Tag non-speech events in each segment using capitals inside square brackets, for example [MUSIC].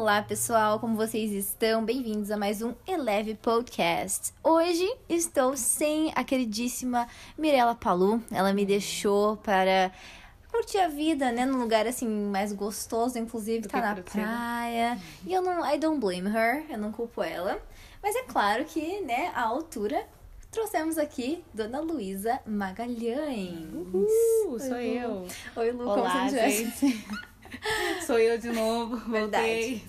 Olá, pessoal, como vocês estão? Bem-vindos a mais um Eleve Podcast. Hoje estou sem a queridíssima Mirella Palu. Ela me deixou para curtir a vida, né, num lugar assim mais gostoso, inclusive Do tá na né? praia. E eu não, I don't blame her, eu não culpo ela. Mas é claro que, né, a altura trouxemos aqui Dona Luísa Magalhães. Uhul, sou Oi, Lu. eu. Oi, Lu, como Olá, não tivesse- gente. [LAUGHS] [LAUGHS] sou eu de novo, [LAUGHS] voltei.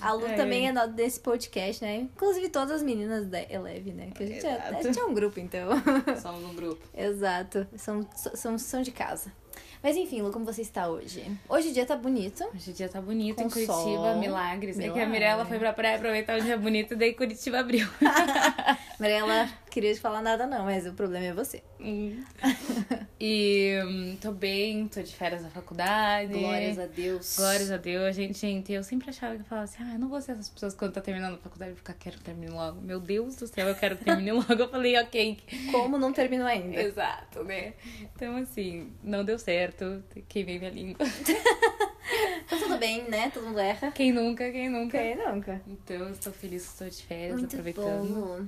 A Lu É. também é nota desse podcast, né? Inclusive todas as meninas da Eleve, né? Que a gente, é, a gente é um grupo, então. [LAUGHS] Somos um grupo. Exato. São, são, são de casa. Mas enfim, Lu, como você está hoje? Hoje o dia tá bonito. Hoje o dia tá bonito em Curitiba, sol. milagres. É que a Milagre. Mirella foi pra praia aproveitar um dia bonito e daí Curitiba abriu. Mariela, queria te falar nada não, mas o problema é você. Hum. e hum, tô bem, tô de férias da faculdade. Glórias a Deus. Glórias a Deus, gente, gente, eu sempre achava que eu falava assim, ah, eu não vou ser essas pessoas quando tá terminando a faculdade e ficar, quero que termine logo. Meu Deus do céu, eu quero que termine [LAUGHS] logo. Eu falei, ok. Como não terminou ainda? Exato, né? Então, assim, não deu certo, queimei minha língua. [LAUGHS] Tá tudo bem, né? Todo mundo erra. Quem nunca, quem nunca. Ok, nunca. Então, eu estou feliz que estou de férias, Muito aproveitando. bom.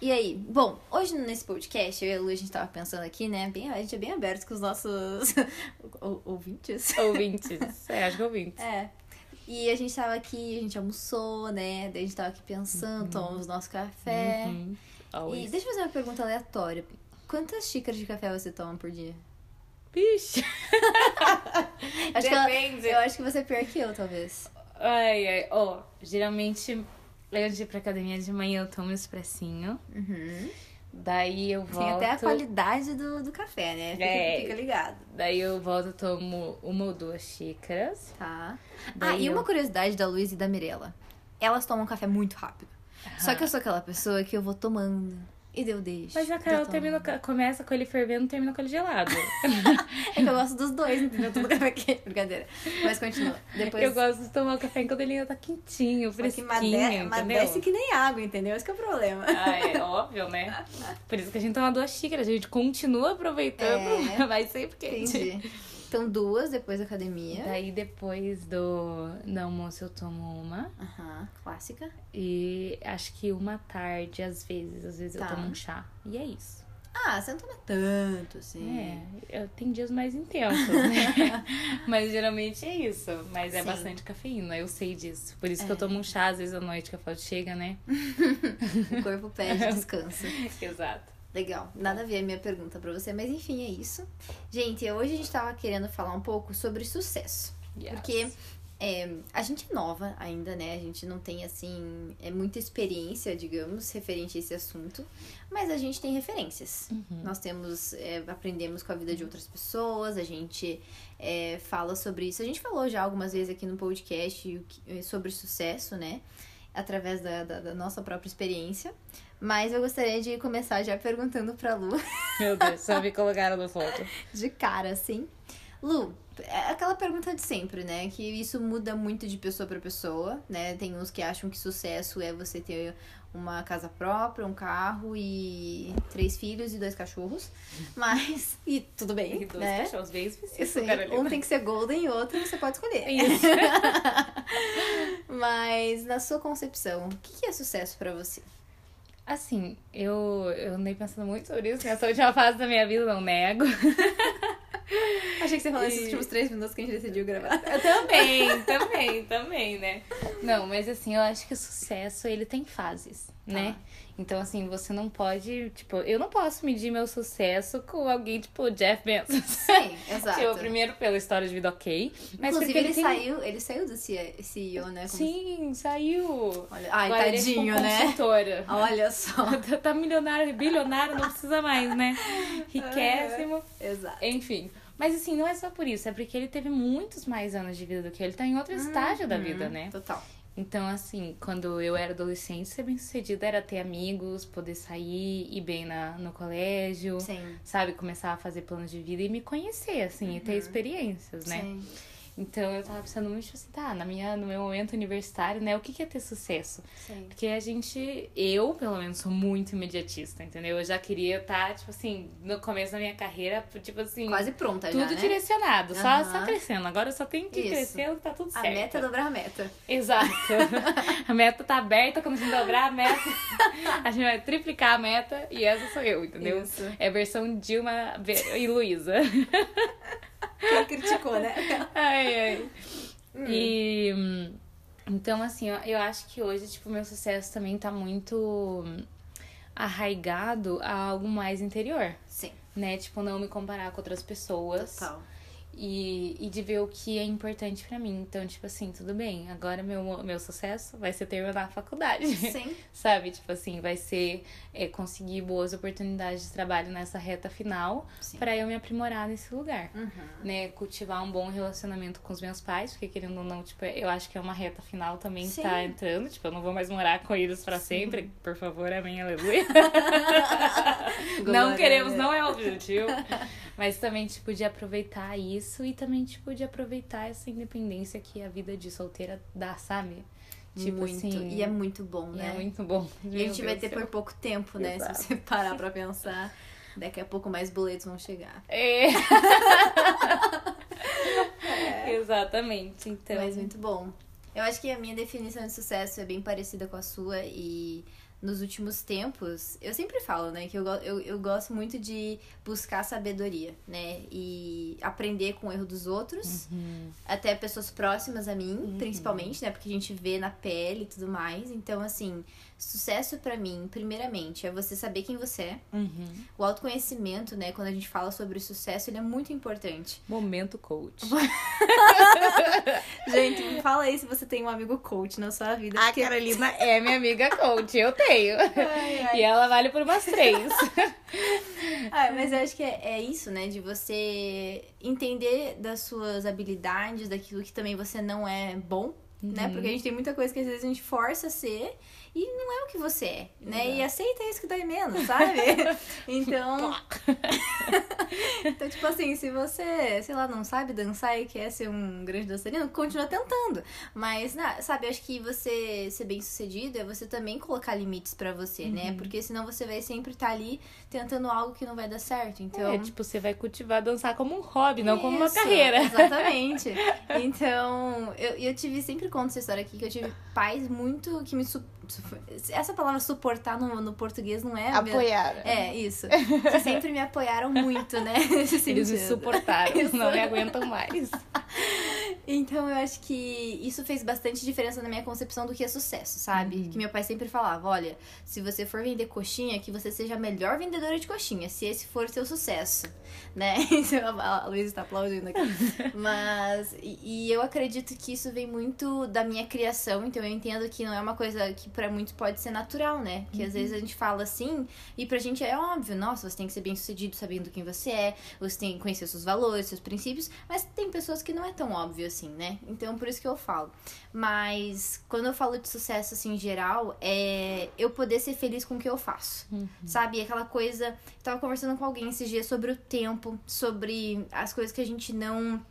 E aí, bom, hoje nesse podcast, eu e a Lu, a gente tava pensando aqui, né? Bem, a gente é bem aberto com os nossos [LAUGHS] ou- ouvintes. Ouvintes. [LAUGHS] É, acho que ouvintes. É. E a gente tava aqui, a gente almoçou, né? Daí a gente tava aqui pensando, tomamos nosso café. Uhum. E deixa eu fazer uma pergunta aleatória. Quantas xícaras de café você toma por dia? Vixe. [LAUGHS] Acho que ela- Depende. eu acho que você é pior que eu, talvez. Ai, ai. Ó, geralmente, antes de ir pra academia de manhã, eu tomo um expressinho. Uhum. Daí eu volto. Tem até a qualidade do, do café, né? Fica, É. fica ligado. Daí eu volto, tomo uma ou duas xícaras. Tá. ah, Daí e eu- uma curiosidade da Luiz e da Mirella. Elas tomam café muito rápido. Só que eu sou aquela pessoa que eu vou tomando. E daí eu deixo. Mas a Carol termina, começa com ele fervendo termina com ele gelado. [LAUGHS] É que eu gosto dos dois, entendeu? Tudo café quente. [LAUGHS] Brincadeira. Mas continua. Depois. Eu gosto de tomar o café quando ele ainda tá quentinho, fresquinho, made- entendeu? Madece que nem água, entendeu? Esse que é o problema. Ah, é óbvio, né? [LAUGHS] Por isso que a gente toma duas xícaras, a gente continua aproveitando, É. vai sempre quente. Entendi. Então, duas depois da academia. Daí depois do, do almoço eu tomo uma. Aham, clássica. E acho que uma tarde, às vezes. Às vezes Tá. eu tomo um chá. E é isso. Ah, você não toma tanto, assim. É, eu tenho dias mais intensos, né? [LAUGHS] Mas geralmente é isso. Mas é Sim. bastante cafeína, eu sei disso. Por isso que É. eu tomo um chá às vezes à noite que eu falo, chega, né? [LAUGHS] O corpo pede [LAUGHS] descanso. Exato. Legal. Nada a ver a minha pergunta pra você, mas enfim, é isso. Gente, hoje a gente tava querendo falar um pouco sobre sucesso. Yes. Porque é, a gente é nova ainda, né? A gente não tem, assim, é, muita experiência, digamos, referente a esse assunto. Mas a gente tem referências. Uhum. Nós temos, é, aprendemos com a vida de outras pessoas, a gente é, fala sobre isso. A gente falou já algumas vezes aqui no podcast sobre sucesso, né? Através da, da- da nossa própria experiência. Mas eu gostaria de começar já perguntando pra Lu, Meu Deus, só me colocaram no foto. [LAUGHS] de cara, assim. Lu, é aquela pergunta de sempre, né? Que isso muda muito de pessoa pra pessoa, né? Tem uns que acham que sucesso é você ter uma casa própria, um carro e três filhos e dois cachorros. Mas, e tudo bem, [LAUGHS] E dois né? cachorros bem específicos, Sim, um tem que ser golden e outro você pode escolher. Isso. [LAUGHS] Mas, na sua concepção, o que que é sucesso pra você? Assim, eu, eu andei pensando muito sobre isso nessa última fase da minha vida, não nego. [LAUGHS] [LAUGHS] Achei que você falou E- esses últimos três minutos que a gente decidiu gravar. [LAUGHS] Eu também, também, também, né? Não, mas assim, eu acho que o sucesso, ele tem fases, né? Então, assim, você não pode, tipo, eu não posso medir meu sucesso com alguém, tipo, Jeff Bezos. Sim, [LAUGHS] exato. Tipo, primeiro pela história de vida ok, mas Inclusive, porque ele, ele tem... saiu, ele saiu do CEO, né? Como- Sim, saiu. Olha, ai, Agora ele é, tipo, tadinho, né? Olha só. Tá milionário, bilionário, não precisa mais, né? Riquésimo. Exato. Enfim. Mas assim, não é só por isso, é porque ele teve muitos mais anos de vida do que eu. Ele tá em outro estágio da vida, Uhum, né? Total. Então, assim, quando eu era adolescente, ser bem sucedida era ter amigos, poder sair, ir bem na, no colégio, Sim. sabe? Começar a fazer planos de vida e me conhecer, assim, e ter experiências, né? Sim. Então eu tava pensando muito tipo assim, tá, na minha, no meu momento universitário, né? O que, que é ter sucesso? Sim. Porque a gente, eu, pelo menos, sou muito imediatista, entendeu? Eu já queria estar, tipo assim, no começo da minha carreira, tipo assim. Quase pronta tudo já, né? direcionado, só, Aham. só crescendo. Agora eu só tenho que Isso. crescendo, tá tudo A certo. meta é dobrar a meta. Exato. [LAUGHS] a meta tá aberta, quando a gente dobrar a meta, [LAUGHS] a gente vai triplicar a meta e essa sou eu, entendeu? Isso. É a versão Dilma e Luísa. [LAUGHS] Quem criticou, né? [LAUGHS] ai, ai. E. hum, Então, assim, eu, acho que hoje, tipo, meu sucesso também tá muito arraigado a algo mais interior, Sim, né? Tipo, não me comparar com outras pessoas. total. E, e de ver o que é importante pra mim. Então, tipo assim, tudo bem. Agora meu, meu sucesso vai ser terminar a faculdade. Sim. [LAUGHS] Sabe? Tipo assim, vai ser é, conseguir boas oportunidades de trabalho nessa reta final pra eu me aprimorar nesse lugar. Uhum. Né? Cultivar um bom relacionamento com os meus pais, porque querendo ou não, tipo, eu acho que é uma reta final também que Sim. tá entrando. Tipo, eu não vou mais morar com eles pra sempre. Por favor, amém, aleluia. [LAUGHS] não queremos, não é o objetivo. Mas também, tipo, de aproveitar isso e também, tipo, de aproveitar essa independência que a vida de solteira dá, sabe? Tipo muito. assim. E é muito bom, e né? é muito bom. E a gente vai ter por pouco tempo, né? Exato. Se você parar pra pensar. Daqui a pouco mais boletos vão chegar. É. Exatamente. Então. Mas muito bom. Eu acho que a minha definição de sucesso é bem parecida com a sua e nos últimos tempos, eu sempre falo, né, que eu, eu, eu gosto muito de buscar sabedoria, né, e aprender com o erro dos outros, Uhum. até pessoas próximas a mim, principalmente, né, porque a gente vê na pele e tudo mais. Então, assim, sucesso pra mim, primeiramente, é você saber quem você é. Uhum. O autoconhecimento, né, quando a gente fala sobre sucesso, ele é muito importante. Momento coach. [LAUGHS] Gente, fala aí se você tem um amigo coach na sua vida. A porque- Carolina é minha amiga coach, eu tenho. [LAUGHS] Ai, ai. E ela vale por umas três. [LAUGHS] Ah, mas eu acho que é, é isso, né? De você entender das suas habilidades, daquilo que também você não é bom, né? Porque a gente tem muita coisa que às vezes a gente força a ser e não é o que você é, né? E aceita isso que dói menos, sabe? [LAUGHS] Então. [LAUGHS] então, tipo assim, se você, sei lá, não sabe dançar e quer ser um grande dançarino, continua tentando. Mas, sabe, eu acho que você ser bem sucedido é você também colocar limites pra você, né? Porque senão você vai sempre estar ali tentando algo que não vai dar certo. Então. É, tipo, você vai cultivar dançar como um hobby, não como uma Isso, carreira. [LAUGHS] Exatamente. Então, eu, eu tive, sempre conto essa história aqui, que eu tive pais muito que me. Su, su- essa palavra suportar no, no português não é. a mesma- Apoiar. É, isso. Que [LAUGHS] sempre me apoiaram muito, né? [LAUGHS] Nesse Eles me suportaram, Isso. não me aguentam mais. Então eu acho que isso fez bastante diferença na minha concepção do que é sucesso, sabe? Que meu pai sempre falava, olha, se você for vender coxinha, que você seja a melhor vendedora de coxinha, se esse for seu sucesso, né? [LAUGHS] A Luísa está aplaudindo aqui. [LAUGHS] Mas, e, e eu acredito que isso vem muito da minha criação, então eu entendo que não é uma coisa que pra muitos pode ser natural, né? Que às vezes a gente fala assim, e pra gente é óbvio, nossa, você tem que ser bem sucedido sabendo quem você é, você tem que conhecer seus valores, seus princípios, mas tem pessoas que não é tão óbvio assim, né? Então por isso que eu falo. Mas quando eu falo de sucesso assim em geral, é eu poder ser feliz com o que eu faço. Sabe? Aquela coisa. Eu tava conversando com alguém esses dias sobre o tempo, sobre as coisas que a gente não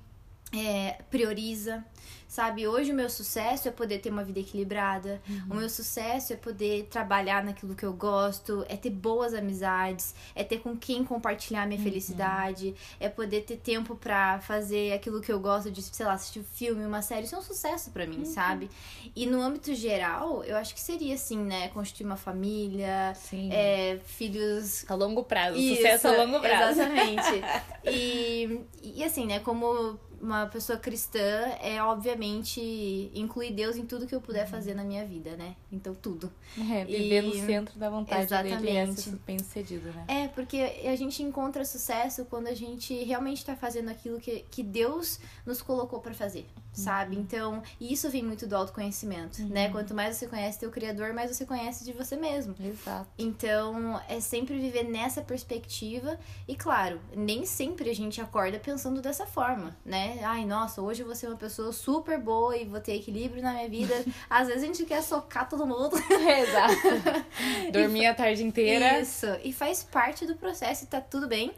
é, prioriza. Sabe, hoje o meu sucesso é poder ter uma vida equilibrada. O meu sucesso é poder trabalhar naquilo que eu gosto, é ter boas amizades, é ter com quem compartilhar minha felicidade, é poder ter tempo pra fazer aquilo que eu gosto de, sei lá, assistir um filme, uma série. Isso é um sucesso pra mim, sabe? E no âmbito geral, eu acho que seria assim, né? Constituir uma família, é, filhos A longo prazo. isso, sucesso a longo prazo. Exatamente. [LAUGHS] e, e assim, né, como uma pessoa cristã, é obviamente incluir Deus em tudo que eu puder fazer na minha vida, né? Então, tudo. É, viver no E- centro da vontade dele é Exatamente. ser bem sucedido, né? É, porque a gente encontra sucesso quando a gente realmente tá fazendo aquilo que, que Deus nos colocou pra fazer, sabe? Então, e isso vem muito do autoconhecimento, né? Quanto mais você conhece teu criador, mais você conhece de você mesmo. Exato. Então, é sempre viver nessa perspectiva. E claro, nem sempre a gente acorda pensando dessa forma, né? Né? Ai, nossa, hoje eu vou ser uma pessoa super boa e vou ter equilíbrio na minha vida. [LAUGHS] Às vezes a gente quer socar todo mundo. [LAUGHS] Exato. Dormir a tarde inteira. Isso. E faz parte do processo e tá tudo bem.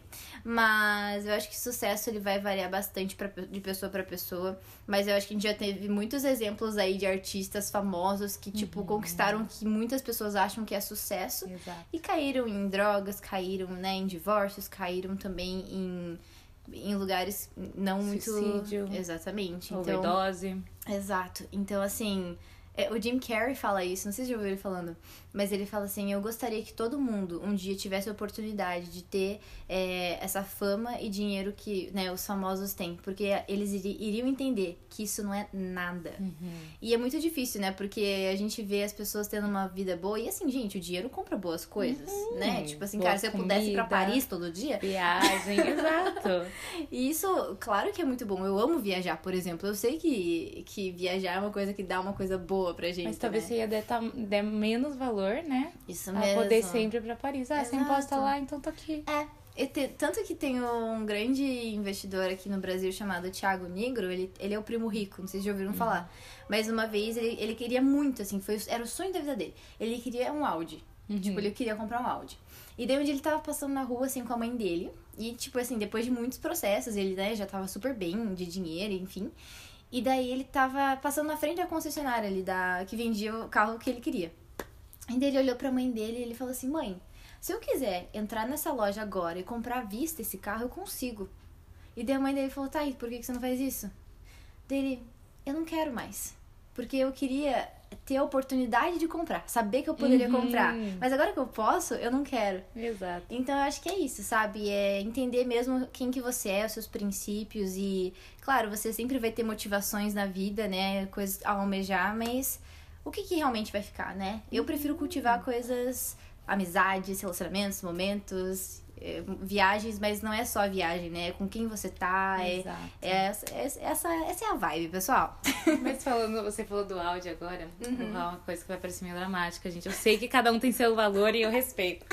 Mas eu acho que sucesso ele vai variar bastante pra, de pessoa para pessoa. Mas eu acho que a gente já teve muitos exemplos aí de artistas famosos que, tipo, uhum. conquistaram o que muitas pessoas acham que é sucesso. Exato. E caíram em drogas, caíram né, em divórcios, caíram também em em lugares não Suicídio, muito. Exatamente. Então, overdose. Exato. Então, assim, é, o Jim Carrey fala isso, não sei se já ouviu ele falando, mas ele fala assim: Eu gostaria que todo mundo um dia tivesse a oportunidade de ter é, essa fama e dinheiro que né, os famosos têm, porque eles iriam entender que isso não é nada. Uhum. E é muito difícil, né? Porque a gente vê as pessoas tendo uma vida boa e assim, gente, o dinheiro compra boas coisas, uhum. né? Tipo assim, Boa cara, se eu pudesse ir pra Paris todo dia. Viagem, [LAUGHS] exato. E isso, claro que é muito bom. Eu amo viajar, por exemplo. Eu sei que, que viajar é uma coisa que dá uma coisa boa boa pra gente. Mas talvez né? você ia dar, dar, menos valor, né? Isso a mesmo. poder sempre ir pra Paris. Ah, Exato. você imposta lá, então tô aqui. É. Te, tanto que tem um grande investidor aqui no Brasil chamado Thiago Negro, ele, ele é o primo rico, não sei se já ouviram uhum. falar. Mas uma vez ele, ele queria muito, assim, foi, era o sonho da vida dele. Ele queria um Audi. Uhum. Tipo, ele queria comprar um Audi. E daí um dia ele tava passando na rua, assim, com a mãe dele. E, tipo assim, depois de muitos processos, ele, né, já tava super bem de dinheiro, enfim. E daí ele tava passando na frente da concessionária ali, da, que vendia o carro que ele queria. Daí ele olhou pra mãe dele e ele falou assim: Mãe, se eu quiser entrar nessa loja agora e comprar à vista esse carro, eu consigo. E daí a mãe dele falou: Tá, e por que você não faz isso? Dele, eu não quero mais. Porque eu queria ter a oportunidade de comprar, saber que eu poderia uhum. comprar. Mas agora que eu posso, eu não quero. Exato. Então eu acho que é isso, sabe? É entender mesmo quem que você é, os seus princípios e, claro, você sempre vai ter motivações na vida, né? Coisas a almejar, mas o que, que realmente vai ficar, né? Eu prefiro cultivar uhum. coisas, amizades, relacionamentos, momentos é, viagens, mas não é só a viagem, né? É com quem você tá. É, é, é, essa, essa é a vibe, pessoal. [LAUGHS] Mas falando, você falou do áudio agora, uhum. uma coisa que vai parecer meio dramática, gente. Eu sei que cada um tem seu valor e eu respeito.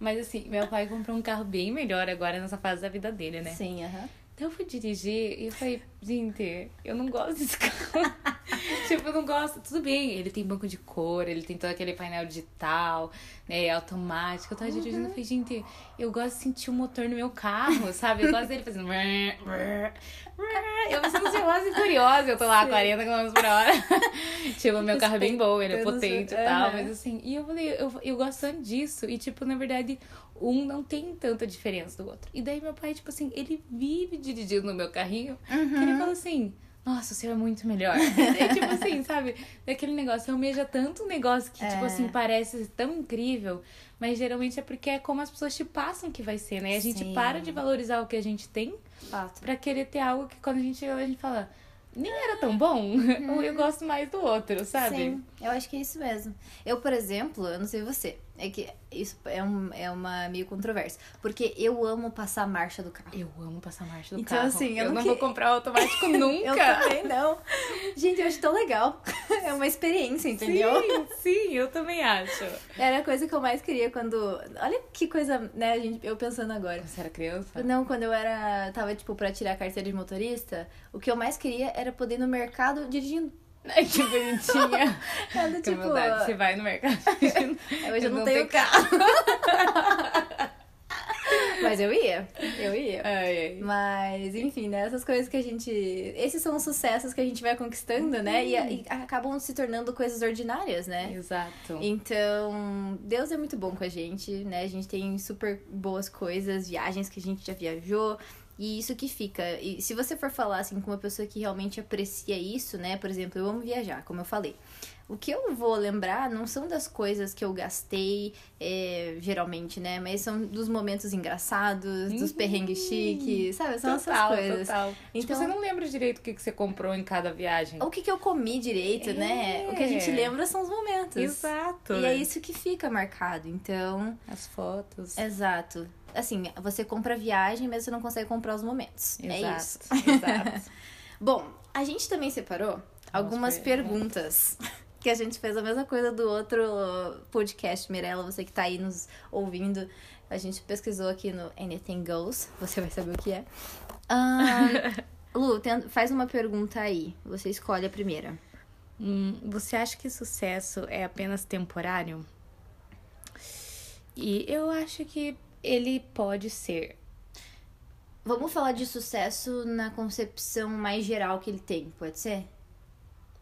Mas assim, meu pai comprou um carro bem melhor agora nessa fase da vida dele, né? Sim, aham. Uhum. Então eu fui dirigir e eu falei, gente, eu não gosto desse carro. [LAUGHS] tipo, eu não gosto. Tudo bem, ele tem banco de cor, ele tem todo aquele painel digital, né, automático. Eu tava uhum. dirigindo e falei, gente, eu gosto de sentir o motor no meu carro, sabe? Eu gosto dele fazendo. eu me sinto ansiosa e curiosa. Eu tô lá a 40 km por hora. [LAUGHS] tipo, meu carro é bem bom, ele é potente e tal. Mas assim, e eu falei, eu, eu gosto tanto disso. E, tipo, na verdade, um não tem tanta diferença do outro. E daí meu pai, tipo assim, ele vive dirigindo no meu carrinho, uhum. que ele fala assim. Nossa, o seu é muito melhor. [LAUGHS] é tipo assim, sabe? Daquele negócio, almeja tanto um negócio que, é. tipo assim, parece tão incrível, mas geralmente é porque é como as pessoas te passam que vai ser, né? E a gente Sim. para de valorizar o que a gente tem pra querer ter algo que quando a gente a gente fala, nem era tão bom, [LAUGHS] uhum. eu gosto mais do outro, sabe? Sim, eu acho que é isso mesmo. Eu, por exemplo, eu não sei você, é que isso é, um, é uma meio controverso. Porque eu amo passar a marcha do carro. Eu amo passar a marcha do então, carro. Então, assim, eu, eu não, que... vou comprar automático [LAUGHS] nunca. eu também não. Gente, eu acho tão legal. [LAUGHS] É uma experiência, entendeu? Sim, sim, eu também acho. Era a coisa que eu mais queria quando. Olha que coisa, né, gente, eu pensando agora. Você era criança? Não, quando eu era. Tava, tipo, pra tirar a carteira de motorista, o que eu mais queria era poder ir no mercado dirigindo. Ai, [LAUGHS] que bonitinha. [LAUGHS] É do, tipo... Maldade, você vai no mercado. [LAUGHS] Hoje eu não, não tenho carro. Mas eu ia, eu ia. Ai, ai. Mas, enfim, né? Essas coisas que a gente. Esses são os sucessos que a gente vai conquistando, uhum. né? E, e, acabam se tornando coisas ordinárias, né? Exato. Então, Deus é muito bom com a gente, né? A gente tem super boas coisas, viagens que a gente já viajou. E isso que fica. E se você for falar assim com uma pessoa que realmente aprecia isso, né? Por exemplo, eu amo viajar, como eu falei. O que eu vou lembrar não são das coisas que eu gastei, é, geralmente, né? Mas são dos momentos engraçados, dos uhum. perrengues chiques, sabe? São total, essas coisas. Total. Tipo, então, tipo, você não lembra direito o que, que você comprou em cada viagem. O que, que eu comi direito, é. né? O que a gente é. lembra são os momentos. Exato. E é isso que fica marcado. Então. As fotos. Exato assim, você compra a viagem, mas você não consegue comprar os momentos. É exato, é isso. [LAUGHS] Exato. [LAUGHS] Bom, a gente também separou algumas perguntas. Que a gente fez a mesma coisa do outro podcast, Mirella, você que tá aí nos ouvindo. A gente pesquisou aqui no Anything Goes, você vai saber o que é. Uh, [LAUGHS] Lu, faz uma pergunta aí. Você escolhe a primeira. Hum, você acha que sucesso é apenas temporário? E eu acho que ele pode ser. Vamos falar de sucesso na concepção mais geral que ele tem, pode ser?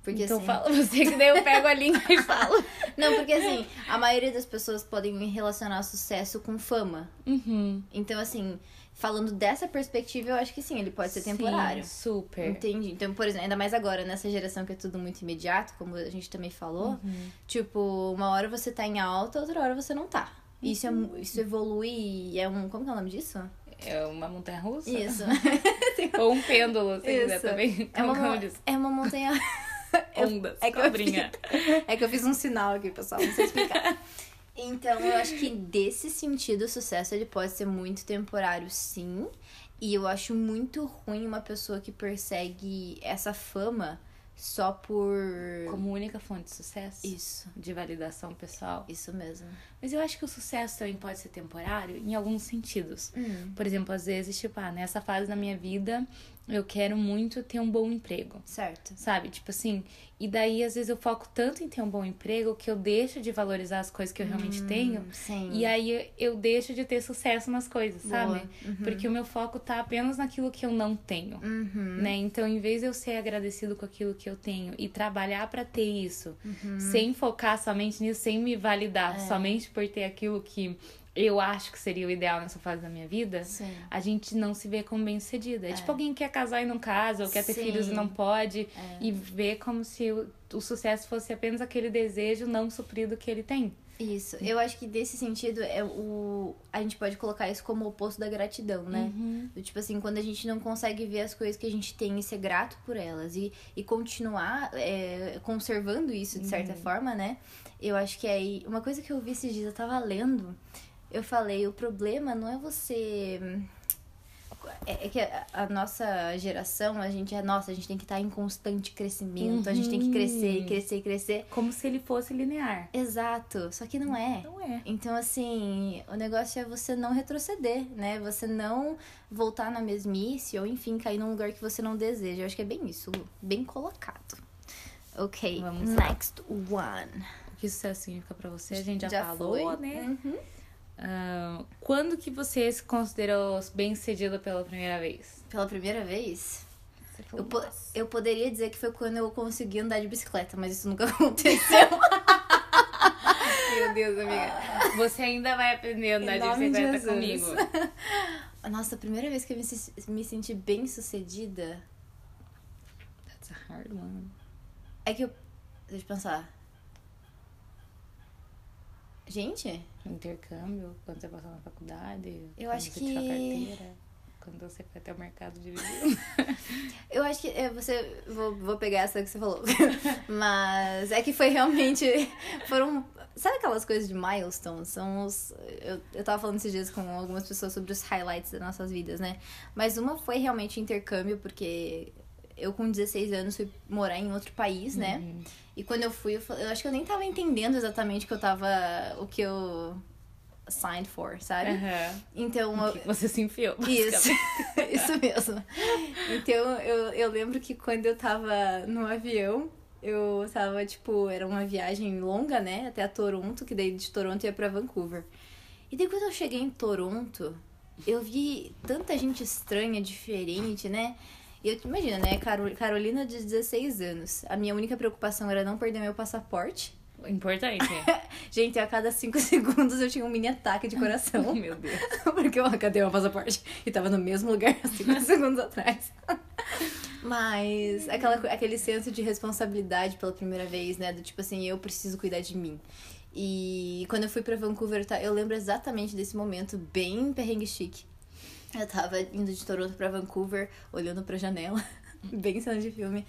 Porque então assim... fala você que daí eu pego a língua e falo. [LAUGHS] Não, porque assim, a maioria das pessoas podem relacionar sucesso com fama. Uhum. Então, assim, falando dessa perspectiva, eu acho que sim, ele pode ser temporário. Sim, super. Entendi. Então, por exemplo, ainda mais agora, nessa geração que é tudo muito imediato, como a gente também falou. Uhum. Tipo, uma hora você tá em alta, outra hora você não tá. Isso, é, mu- isso evolui e é um. Como que é o nome disso? É uma montanha russa? Isso. [LAUGHS] Ou um pêndulo, se quiser Isso. também. É uma, Como é uma montanha. [LAUGHS] Ondas, é que cobrinha. É que eu fiz um sinal aqui, pessoal, não sei explicar. Então, eu acho que desse sentido, o sucesso ele pode ser muito temporário, sim. E eu acho muito ruim uma pessoa que persegue essa fama só por. Como única fonte de sucesso. Isso, De validação pessoal. isso mesmo. Mas eu acho que o sucesso também pode ser temporário em alguns sentidos. Hum, Por exemplo, às vezes, tipo, ah, nessa fase da minha vida, eu quero muito ter um bom emprego. certo. Sabe? Tipo assim, e daí às vezes eu foco tanto em ter um bom emprego que eu deixo de valorizar as coisas que eu realmente tenho. Sim. E aí eu deixo de ter sucesso nas coisas, Boa. sabe? Porque o meu foco tá apenas naquilo que eu não tenho. Uhum. Né? Então, em vez de eu ser agradecido com aquilo que eu tenho e trabalhar pra ter isso, Uhum. sem focar somente nisso, sem me validar É. somente por ter aquilo que eu acho que seria o ideal nessa fase da minha vida, Sim. a gente não se vê como bem sucedida. É, tipo alguém que quer casar e não casa, ou quer ter Sim. filhos e não pode, É. e vê como se o, o sucesso fosse apenas aquele desejo não suprido que ele tem. Isso. Eu acho que desse sentido é o. A gente pode colocar isso como o oposto da gratidão, né? Uhum. Do tipo assim, quando a gente não consegue ver as coisas que a gente tem e ser grato por elas e, e continuar é, conservando isso de certa forma, né? Eu acho que aí. Uma coisa que eu vi esses dias, eu tava lendo, eu falei, o problema não é você. É é que a, nossa geração, a gente é, nossa, a gente tem que estar em constante crescimento, a gente tem que crescer, Uhum. crescer, crescer. Como se ele fosse linear. Exato, só que não é. Não é. Então, assim, o negócio é você não retroceder, né? Você não voltar na mesmice ou, enfim, cair num lugar que você não deseja. Eu acho que é bem isso, Lu. Bem colocado. Ok, Vamos lá. next one. O que sucesso significa pra você? A gente já, falou, foi? né? Uhum. Ah, quando que você se considerou bem sucedido pela primeira vez? Pela primeira vez, eu, po- eu poderia dizer que foi quando eu consegui andar de bicicleta, mas isso nunca [LAUGHS] aconteceu. Meu Deus, amiga. Você ainda vai aprender a andar Em de de bicicleta Jesus. comigo. [LAUGHS] Nossa, a primeira vez que eu me, me senti bem sucedida That's a hard one. é que eu. Deixa eu pensar. Gente, Intercâmbio, quando você passou na faculdade. Eu acho que- carteira, quando você foi até o mercado de. [LAUGHS] Eu acho que é, você. Vou, vou pegar essa que você falou. [LAUGHS] Mas é que foi realmente. Foram. Sabe aquelas coisas de milestone? São os. Eu, eu tava falando esses dias com algumas pessoas sobre os highlights das nossas vidas, né? Mas uma foi realmente intercâmbio, porque eu com 16 anos fui morar em outro país, né? Uhum. E quando eu fui, eu, eu acho que eu nem tava entendendo exatamente o que eu tava. O que eu signed for, sabe? Aham. Então eu, Você se enfiou. isso, [LAUGHS] isso mesmo. Então, eu, eu lembro que quando eu tava no avião, eu tava, tipo, era uma viagem longa, né? Até a Toronto, que daí de Toronto ia pra Vancouver. E daí quando eu cheguei em Toronto, eu vi tanta gente estranha, diferente, né? E eu imagina, né? Caro- Carolina de 16 anos. A minha única preocupação era não perder meu passaporte. Importante. [LAUGHS] Gente, a cada 5 [LAUGHS] segundos eu tinha um mini ataque de coração. [LAUGHS] Meu Deus. Porque eu cadê meu passaporte? E tava no mesmo lugar há cinco segundos atrás. Mas aquela, aquele senso de responsabilidade pela primeira vez, né? Do tipo assim, eu preciso cuidar de mim. E quando eu fui pra Vancouver, tá, eu lembro exatamente desse momento, bem perrengue chique. Eu tava indo de Toronto pra Vancouver, olhando pra janela, [LAUGHS] bem cena de filme.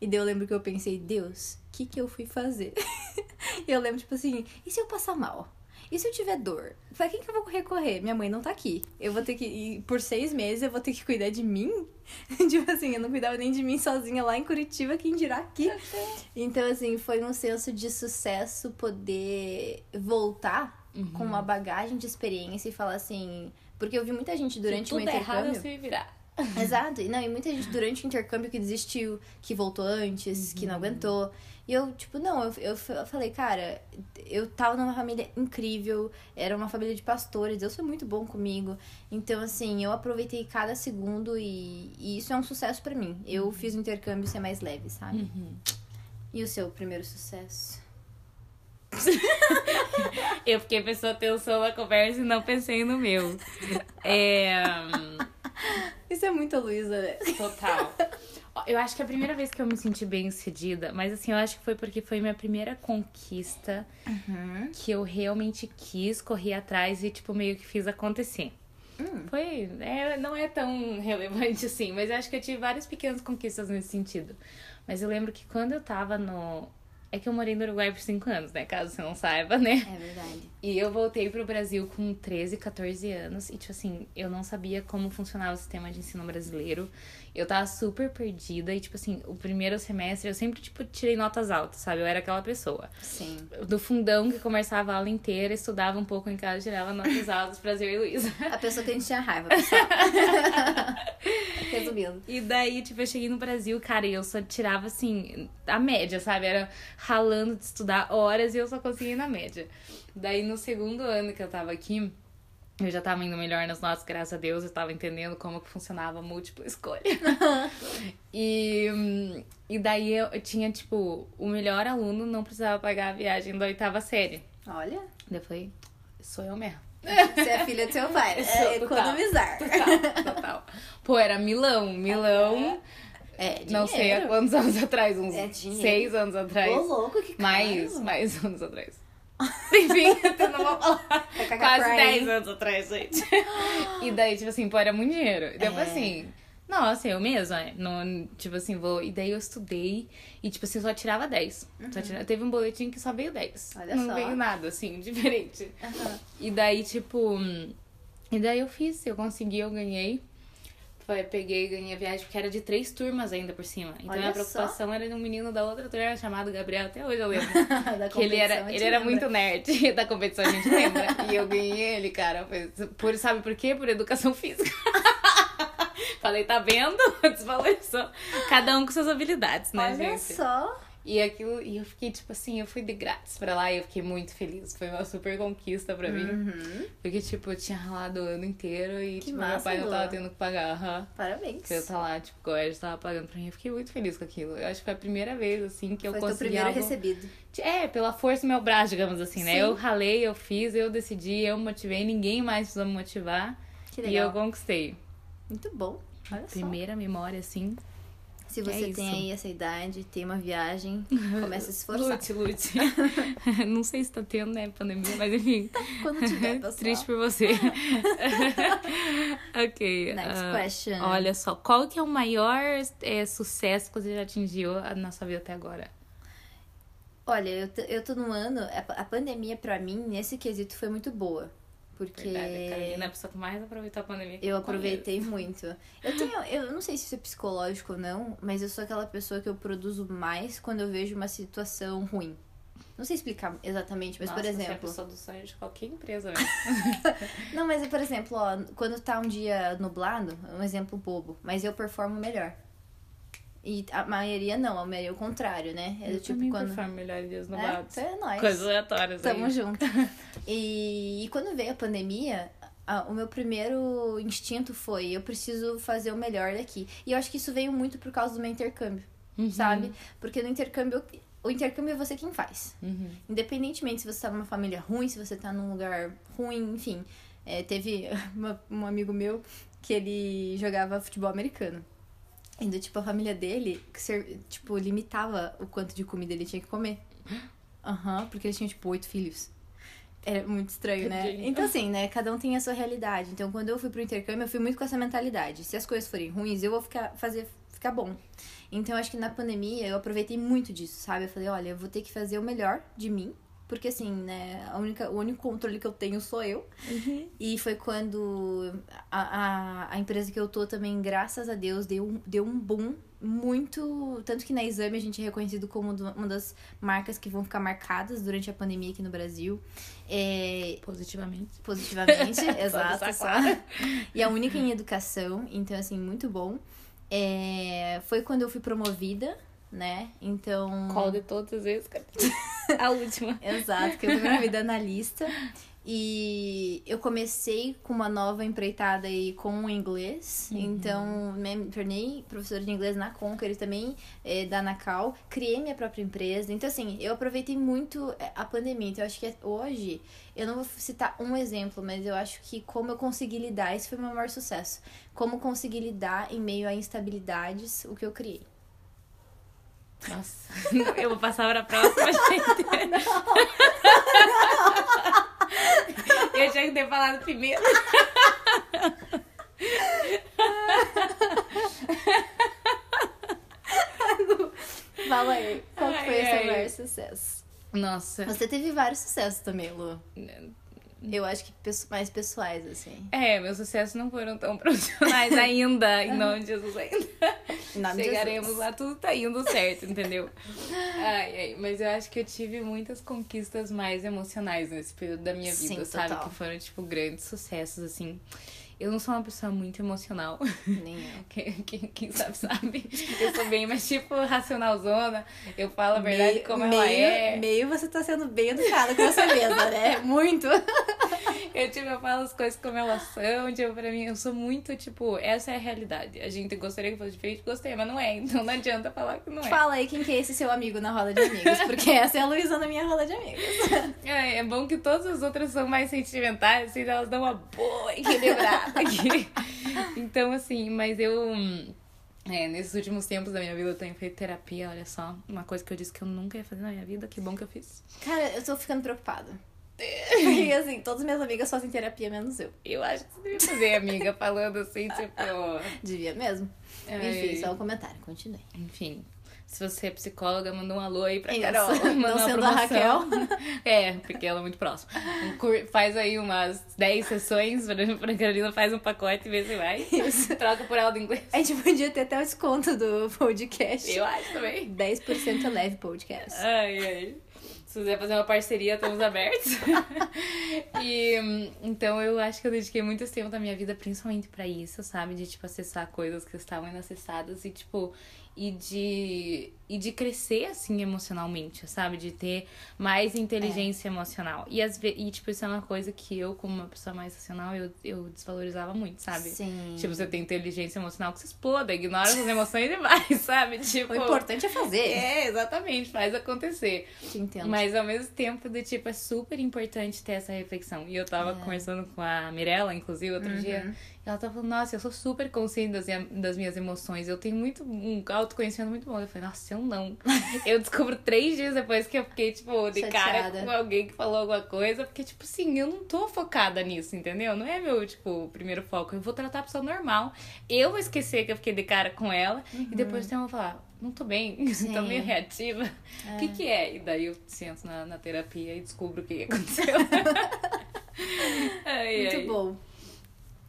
E daí eu lembro que eu pensei, Deus, o que que eu fui fazer? [LAUGHS] e eu lembro, tipo assim, e se eu passar mal? E se eu tiver dor? Pra quem que eu vou recorrer? Minha mãe não tá aqui. Eu vou ter que. E por seis meses eu vou ter que cuidar de mim? [LAUGHS] tipo assim, eu não cuidava nem de mim sozinha lá em Curitiba, quem dirá aqui? Então, assim, foi um senso de sucesso poder voltar Uhum. com uma bagagem de experiência e falar assim. Porque eu vi muita gente durante o meu der errado, intercâmbio. eu sei virar. [LAUGHS] Exato. E, não, e muita gente durante o intercâmbio que desistiu, que voltou antes, que não aguentou. E eu, tipo, não, eu, eu, eu falei, cara, eu tava numa família incrível, era uma família de pastores, Deus foi muito bom comigo. Então, assim, eu aproveitei cada segundo e, e isso é um sucesso para mim. Eu fiz o intercâmbio ser mais leve, sabe? Uhum. E o seu primeiro sucesso? [LAUGHS] eu fiquei prestando atenção na conversa e não pensei no meu. É. Isso é muito Luísa, né? Total. Eu acho que é a primeira vez que eu me senti bem sucedida, mas assim, eu acho que foi porque foi minha primeira conquista Uhum. que eu realmente quis, corri atrás e, tipo, meio que fiz acontecer. Hum. Foi. É, não é tão relevante assim, mas eu acho que eu tive várias pequenas conquistas nesse sentido. Mas eu lembro que quando eu tava no. É que eu morei no Uruguai por 5 anos, né? Caso você não saiba, né? É verdade. E eu voltei pro Brasil com 13, 14 anos. E, tipo assim, eu não sabia como funcionava o sistema de ensino brasileiro. Eu tava super perdida. E, tipo assim, o primeiro semestre eu sempre, tipo, tirei notas altas, sabe? Eu era aquela pessoa. Sim. Do fundão que conversava a aula inteira, estudava um pouco em casa, tirava notas altas pra eu e Luísa. [LAUGHS] A pessoa que a gente tinha raiva, pessoal. [LAUGHS] Resumindo. E daí, tipo, eu cheguei no Brasil, cara, e eu só tirava, assim, a média, sabe? Era ralando de estudar horas e eu só conseguia ir na média. Daí, no segundo ano que eu tava aqui, eu já tava indo melhor nas notas, graças a Deus, eu tava entendendo como que funcionava a múltipla [LAUGHS] escolha. [LAUGHS] e, e daí eu, eu tinha, tipo, o melhor aluno não precisava pagar a viagem da oitava série. Olha, Daí eu falei, sou eu mesmo. [LAUGHS] você é filha do seu pai. É total. economizar. Total, total. Pô, era Milão, Milão. É, Não sei há quantos anos atrás, uns É seis anos atrás. Ô, louco, que caro. mais, mais anos atrás. [LAUGHS] Enfim, eu não vou falar. Quase pra 10 aí. anos atrás, gente. E daí, tipo assim, pô, era muito dinheiro. E eu É. assim, nossa, eu mesma, né? não, tipo assim, vou. E daí eu estudei e, tipo assim, só tirava 10. Só tirava... Teve um boletim que só veio 10. Uhum. Olha não só. veio nada, assim, [LAUGHS] diferente. Aham. E daí, tipo. E daí eu fiz, eu consegui, eu ganhei. Foi, peguei e ganhei a viagem, porque era de três turmas ainda por cima. Então Olha a preocupação era de um menino da outra turma chamado Gabriel, até hoje eu lembro. Da [LAUGHS] que ele era, ele era lembra. muito nerd [LAUGHS] da competição, a gente lembra. e eu ganhei ele, cara. Por, sabe por quê? Por educação [LAUGHS] física. Falei, tá vendo? Desvalorizou. Cada um com suas habilidades, né, Olha gente? só. E aquilo, e eu fiquei, tipo assim, eu fui de grátis pra lá e eu fiquei muito feliz. Foi uma super conquista pra mim. Uhum. Porque, tipo, eu tinha ralado o ano inteiro e, Que tipo, meu massa, pai não tava tendo que pagar. aham. Parabéns. Porque eu tava lá, tipo, o Ed tava pagando pra mim. Eu fiquei muito feliz com aquilo. Eu acho que foi a primeira vez, assim, que eu Foi teu consegui primeiro algo... recebido. É, pela força do meu braço, digamos assim, né? Sim. Eu ralei, eu fiz, eu decidi, eu motivei. Ninguém mais precisou me motivar. Que E legal. eu conquistei. Muito bom. Olha só. Primeira memória, assim. Se É você isso. tem aí essa idade, tem uma viagem, [LAUGHS] começa a se esforçar. Lute, lute. [LAUGHS] Não sei se tá tendo, né, pandemia, mas enfim. Quando tiver, [LAUGHS] pessoal. Triste por você. ok. Next ah, question. Olha só, qual que é o maior é, sucesso que você já atingiu na sua vida até agora? Olha, eu, eu tô num ano. A, a pandemia, pra mim, nesse quesito, foi muito boa. Porque. Verdade, Carolina é a pessoa que mais aproveitou a pandemia. Eu conheço. aproveitei muito. Eu tenho, eu não sei se isso é psicológico ou não, mas eu sou aquela pessoa que eu produzo mais quando eu vejo uma situação ruim. Não sei explicar exatamente, mas Nossa, por Você é a exemplo. pessoa do sonho de qualquer empresa, né? [LAUGHS] Não, mas por exemplo, ó, quando tá um dia nublado, um exemplo bobo, mas eu performo melhor. E a maioria não, a maioria é o contrário, né? É eu tipo quando. performo melhor em dias É, nublados. então é nóis. Coisas aleatórias Tamo aí. junto. [LAUGHS] E, e quando veio a pandemia, o meu primeiro instinto foi: eu preciso fazer o melhor daqui. E eu acho que isso veio muito por causa do meu intercâmbio, Uhum, sabe? Porque no intercâmbio, o intercâmbio é você quem faz. uhum. Independentemente se você tá numa família ruim, se você tá num lugar ruim, enfim. É, teve [LAUGHS] uma- um amigo meu que ele jogava futebol americano. E do tipo, a família dele, que ser- tipo, limitava o quanto de comida ele tinha que comer. [GASPS] Aham, porque eles tinham, tipo, oito filhos. Era muito estranho, né? Então, assim, né? Cada um tem a sua realidade. Então, quando eu fui pro intercâmbio, eu fui muito com essa mentalidade. Se as coisas forem ruins, eu vou ficar, fazer ficar bom. Então, acho que na pandemia, eu aproveitei muito disso, sabe? Eu falei, olha, eu vou ter que fazer o melhor de mim, porque assim, né, a única, o único controle que eu tenho sou eu. Uhum. E foi quando a, a, a empresa que eu tô também, graças a Deus, deu, um- deu um boom muito. Tanto que na exame a gente é reconhecido como uma das marcas que vão ficar marcadas durante a pandemia aqui no Brasil. É, Positivamente. positivamente, [LAUGHS] [LAUGHS] exato. só. E a única em educação, então assim, muito bom. É, foi quando eu fui promovida, né? Então. Qual de todas as vezes? [LAUGHS] A última. Exato, que eu fui promovida analista. E eu comecei com uma nova empreitada aí com o inglês. Uhum. Então, me tornei professora de inglês na Conquer também, eh, da Nacal. Criei minha própria empresa. Então, assim, eu aproveitei muito eh, a pandemia. Então, eu acho que hoje, eu não vou citar um exemplo, mas eu acho que como eu consegui lidar, esse foi o meu maior sucesso. Como conseguir lidar em meio a instabilidades, o que eu criei. Nossa, [LAUGHS] eu vou passar para a próxima, [LAUGHS] gente. Eu tinha que ter falado primeiro. Fala aí, qual que foi Ai, o seu ai. maior sucesso? Nossa. Você teve vários sucessos também, Lu. Eu acho que mais pessoais, assim. É, meus sucessos não foram tão [LAUGHS] profissionais ainda, em nome de Jesus ainda. Nome Chegaremos Jesus. lá, tudo tá indo certo, entendeu? Ai, ai, mas eu acho que eu tive muitas conquistas mais emocionais nesse período da minha vida, Sim, sabe? total. Que foram, tipo, grandes sucessos, assim. Eu não sou uma pessoa muito emocional. Nem eu. [LAUGHS] Quem, quem, quem sabe, sabe. Eu sou bem mais, tipo, racionalzona. Eu falo a verdade meio, como meio, ela é. Meio você tá sendo bem educada com você mesma, né? [LAUGHS] Muito. Eu, tipo, eu falo as coisas como elas são. Tipo, pra mim, eu sou muito, tipo, essa é a realidade. A gente gostaria que fosse diferente, gostei, mas não é. Então não adianta falar que não é. Fala aí quem que é esse seu amigo na roda de amigos, porque essa é a Luísa na minha roda de amigos. É, é bom que todas as outras são mais sentimentais, assim, elas dão uma boa equilibrada [LAUGHS] aqui. Então, assim, mas eu. É, nesses últimos tempos da minha vida eu tenho feito terapia, olha só. Uma coisa que eu disse que eu nunca ia fazer na minha vida, que bom que eu fiz. Cara, eu tô ficando preocupada. [LAUGHS] Porque, assim, todas as minhas amigas fazem terapia, menos eu. Eu acho que você devia fazer, amiga, falando assim, tipo. Devia mesmo. Ai. Enfim, só um comentário, continue. Enfim. Se você é psicóloga, manda um alô aí pra Isso. Carol. Não sendo a promoção. [LAUGHS] É, porque ela é muito próxima. Um Faz aí umas 10 sessões pra, Carolina, faz um pacote e vê se vai. Isso. Troca por ela do inglês. A gente podia ter até o desconto do podcast. Eu acho também. 10% leve podcast. Ai, ai. Se quiser fazer uma parceria, estamos abertos. [LAUGHS] e então eu acho que eu dediquei muito tempo da minha vida principalmente pra isso, sabe? De tipo acessar coisas que estavam inacessadas e tipo e de e de crescer assim emocionalmente, sabe? De ter mais inteligência emocional. E vezes, e tipo isso é uma coisa que eu como uma pessoa mais racional, eu, eu desvalorizava muito, sabe? Sim. Tipo, você tem inteligência emocional que se exploda, ignora as emoções e vai, [LAUGHS] sabe? Tipo, o importante é fazer. é, exatamente, faz acontecer. Te entendo. Mas ao mesmo tempo, do tipo, é super importante ter essa reflexão. E eu tava É. conversando com a Mirella, inclusive, outro Uhum. dia. Ela tava falando, nossa, eu sou super consciente das, das minhas emoções. Eu tenho muito um autoconhecimento muito bom. Eu falei, nossa, eu não. [LAUGHS] eu descubro três dias depois que eu fiquei, tipo, de cara Chateada. com alguém que falou alguma coisa. Porque, tipo assim, eu não tô focada nisso, entendeu? Não é meu, tipo, primeiro foco. Eu vou tratar a pessoa normal. Eu vou esquecer que eu fiquei de cara com ela. E depois eu vou falar, não tô bem, [LAUGHS] Uhum. Sim. tô meio reativa. O que que é? E daí eu sento na, na terapia e descubro o que que aconteceu. [LAUGHS] Ai, Muito ai. bom.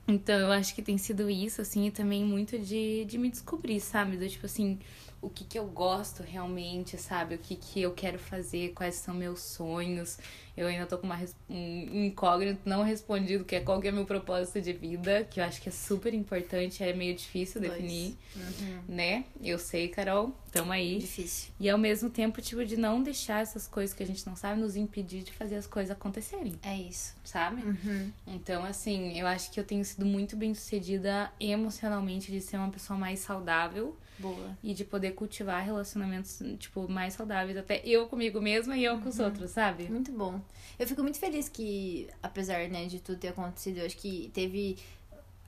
Então eu acho que tem sido isso, assim, e também muito de, de me descobrir, sabe? Do tipo assim, o que que eu gosto realmente, sabe? O que que eu quero fazer, quais são meus sonhos. Eu ainda tô com uma, um incógnito não respondido, que é qual que é meu propósito de vida, que eu acho que é super importante, é meio difícil Dois. definir, Uhum. né? Eu sei, Carol, tamo aí. Difícil. E ao mesmo tempo, tipo, de não deixar essas coisas que a gente não sabe nos impedir de fazer as coisas acontecerem, É isso. sabe? Uhum. Então, assim, eu acho que eu tenho sido muito bem sucedida emocionalmente de ser uma pessoa mais saudável Boa. e de poder cultivar relacionamentos, tipo, mais saudáveis, até eu comigo mesma e eu com os outros, sabe? Muito bom. Eu fico muito feliz que, apesar né, de tudo ter acontecido, eu acho que teve.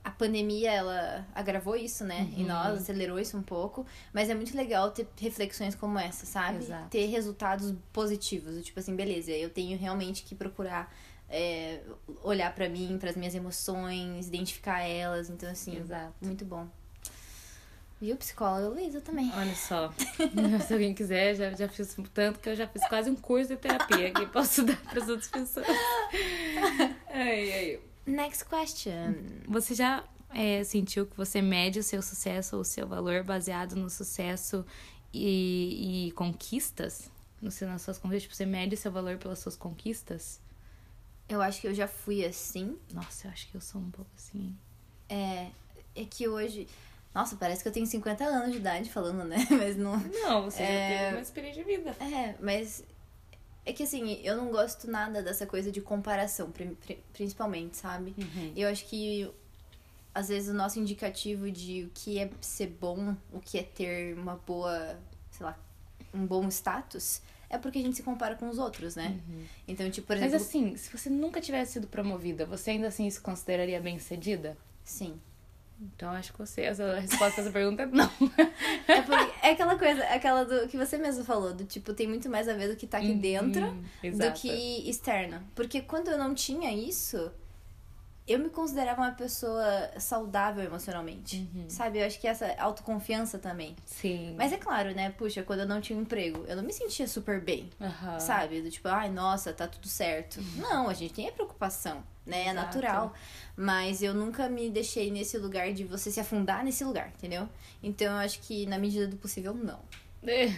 A pandemia, ela agravou isso, né? Em Uhum. nós, acelerou isso um pouco. Mas é muito legal ter reflexões como essa, sabe? Exato. Ter resultados positivos. Tipo assim, beleza, eu tenho realmente que procurar é, olhar pra mim, pras minhas emoções, identificar elas. Então, assim, Exato. muito bom. Viu, psicóloga Luísa também. Olha só. [LAUGHS] Se alguém quiser, já, já fiz tanto que eu já fiz quase um curso de terapia que posso dar para as outras pessoas. [LAUGHS] Ai, ai. Next question. Você já é, sentiu que você mede o seu sucesso ou o seu valor baseado no sucesso e, e conquistas? No, nas suas conquistas? Tipo, você mede o seu valor pelas suas conquistas? Eu acho que eu já fui assim. Nossa, eu acho que eu sou um pouco assim. É, é que hoje. Nossa, parece que eu tenho 50 anos de idade falando, né? [LAUGHS] Mas não. Não, você é... já teve uma experiência de vida. É, mas. É que assim, eu não gosto nada dessa coisa de comparação, principalmente, sabe? Uhum. Eu acho que às vezes o nosso indicativo de o que é ser bom, o que é ter uma boa, sei lá, um bom status, é porque a gente se compara com os outros, né? Uhum. Então, tipo, por exemplo. Mas assim, se você nunca tivesse sido promovida, você ainda assim se consideraria bem sucedida? Sim. Então acho que você, a resposta a essa pergunta é não. [LAUGHS] É, porque, é aquela coisa, aquela do que você mesmo falou, do tipo, tem muito mais a ver do que tá aqui Uhum, dentro exato. do que externo. Porque quando eu não tinha isso, eu me considerava uma pessoa saudável emocionalmente. Uhum. Sabe? Eu acho que essa autoconfiança também. Sim. Mas é claro, né? Puxa, quando eu não tinha um emprego, eu não me sentia super bem. Aham. Sabe? Do tipo, ai, nossa, tá tudo certo. Não, a gente tem a preocupação, né? É Exato. natural. Mas eu nunca me deixei nesse lugar de você se afundar nesse lugar, entendeu? Então eu acho que na medida do possível, não.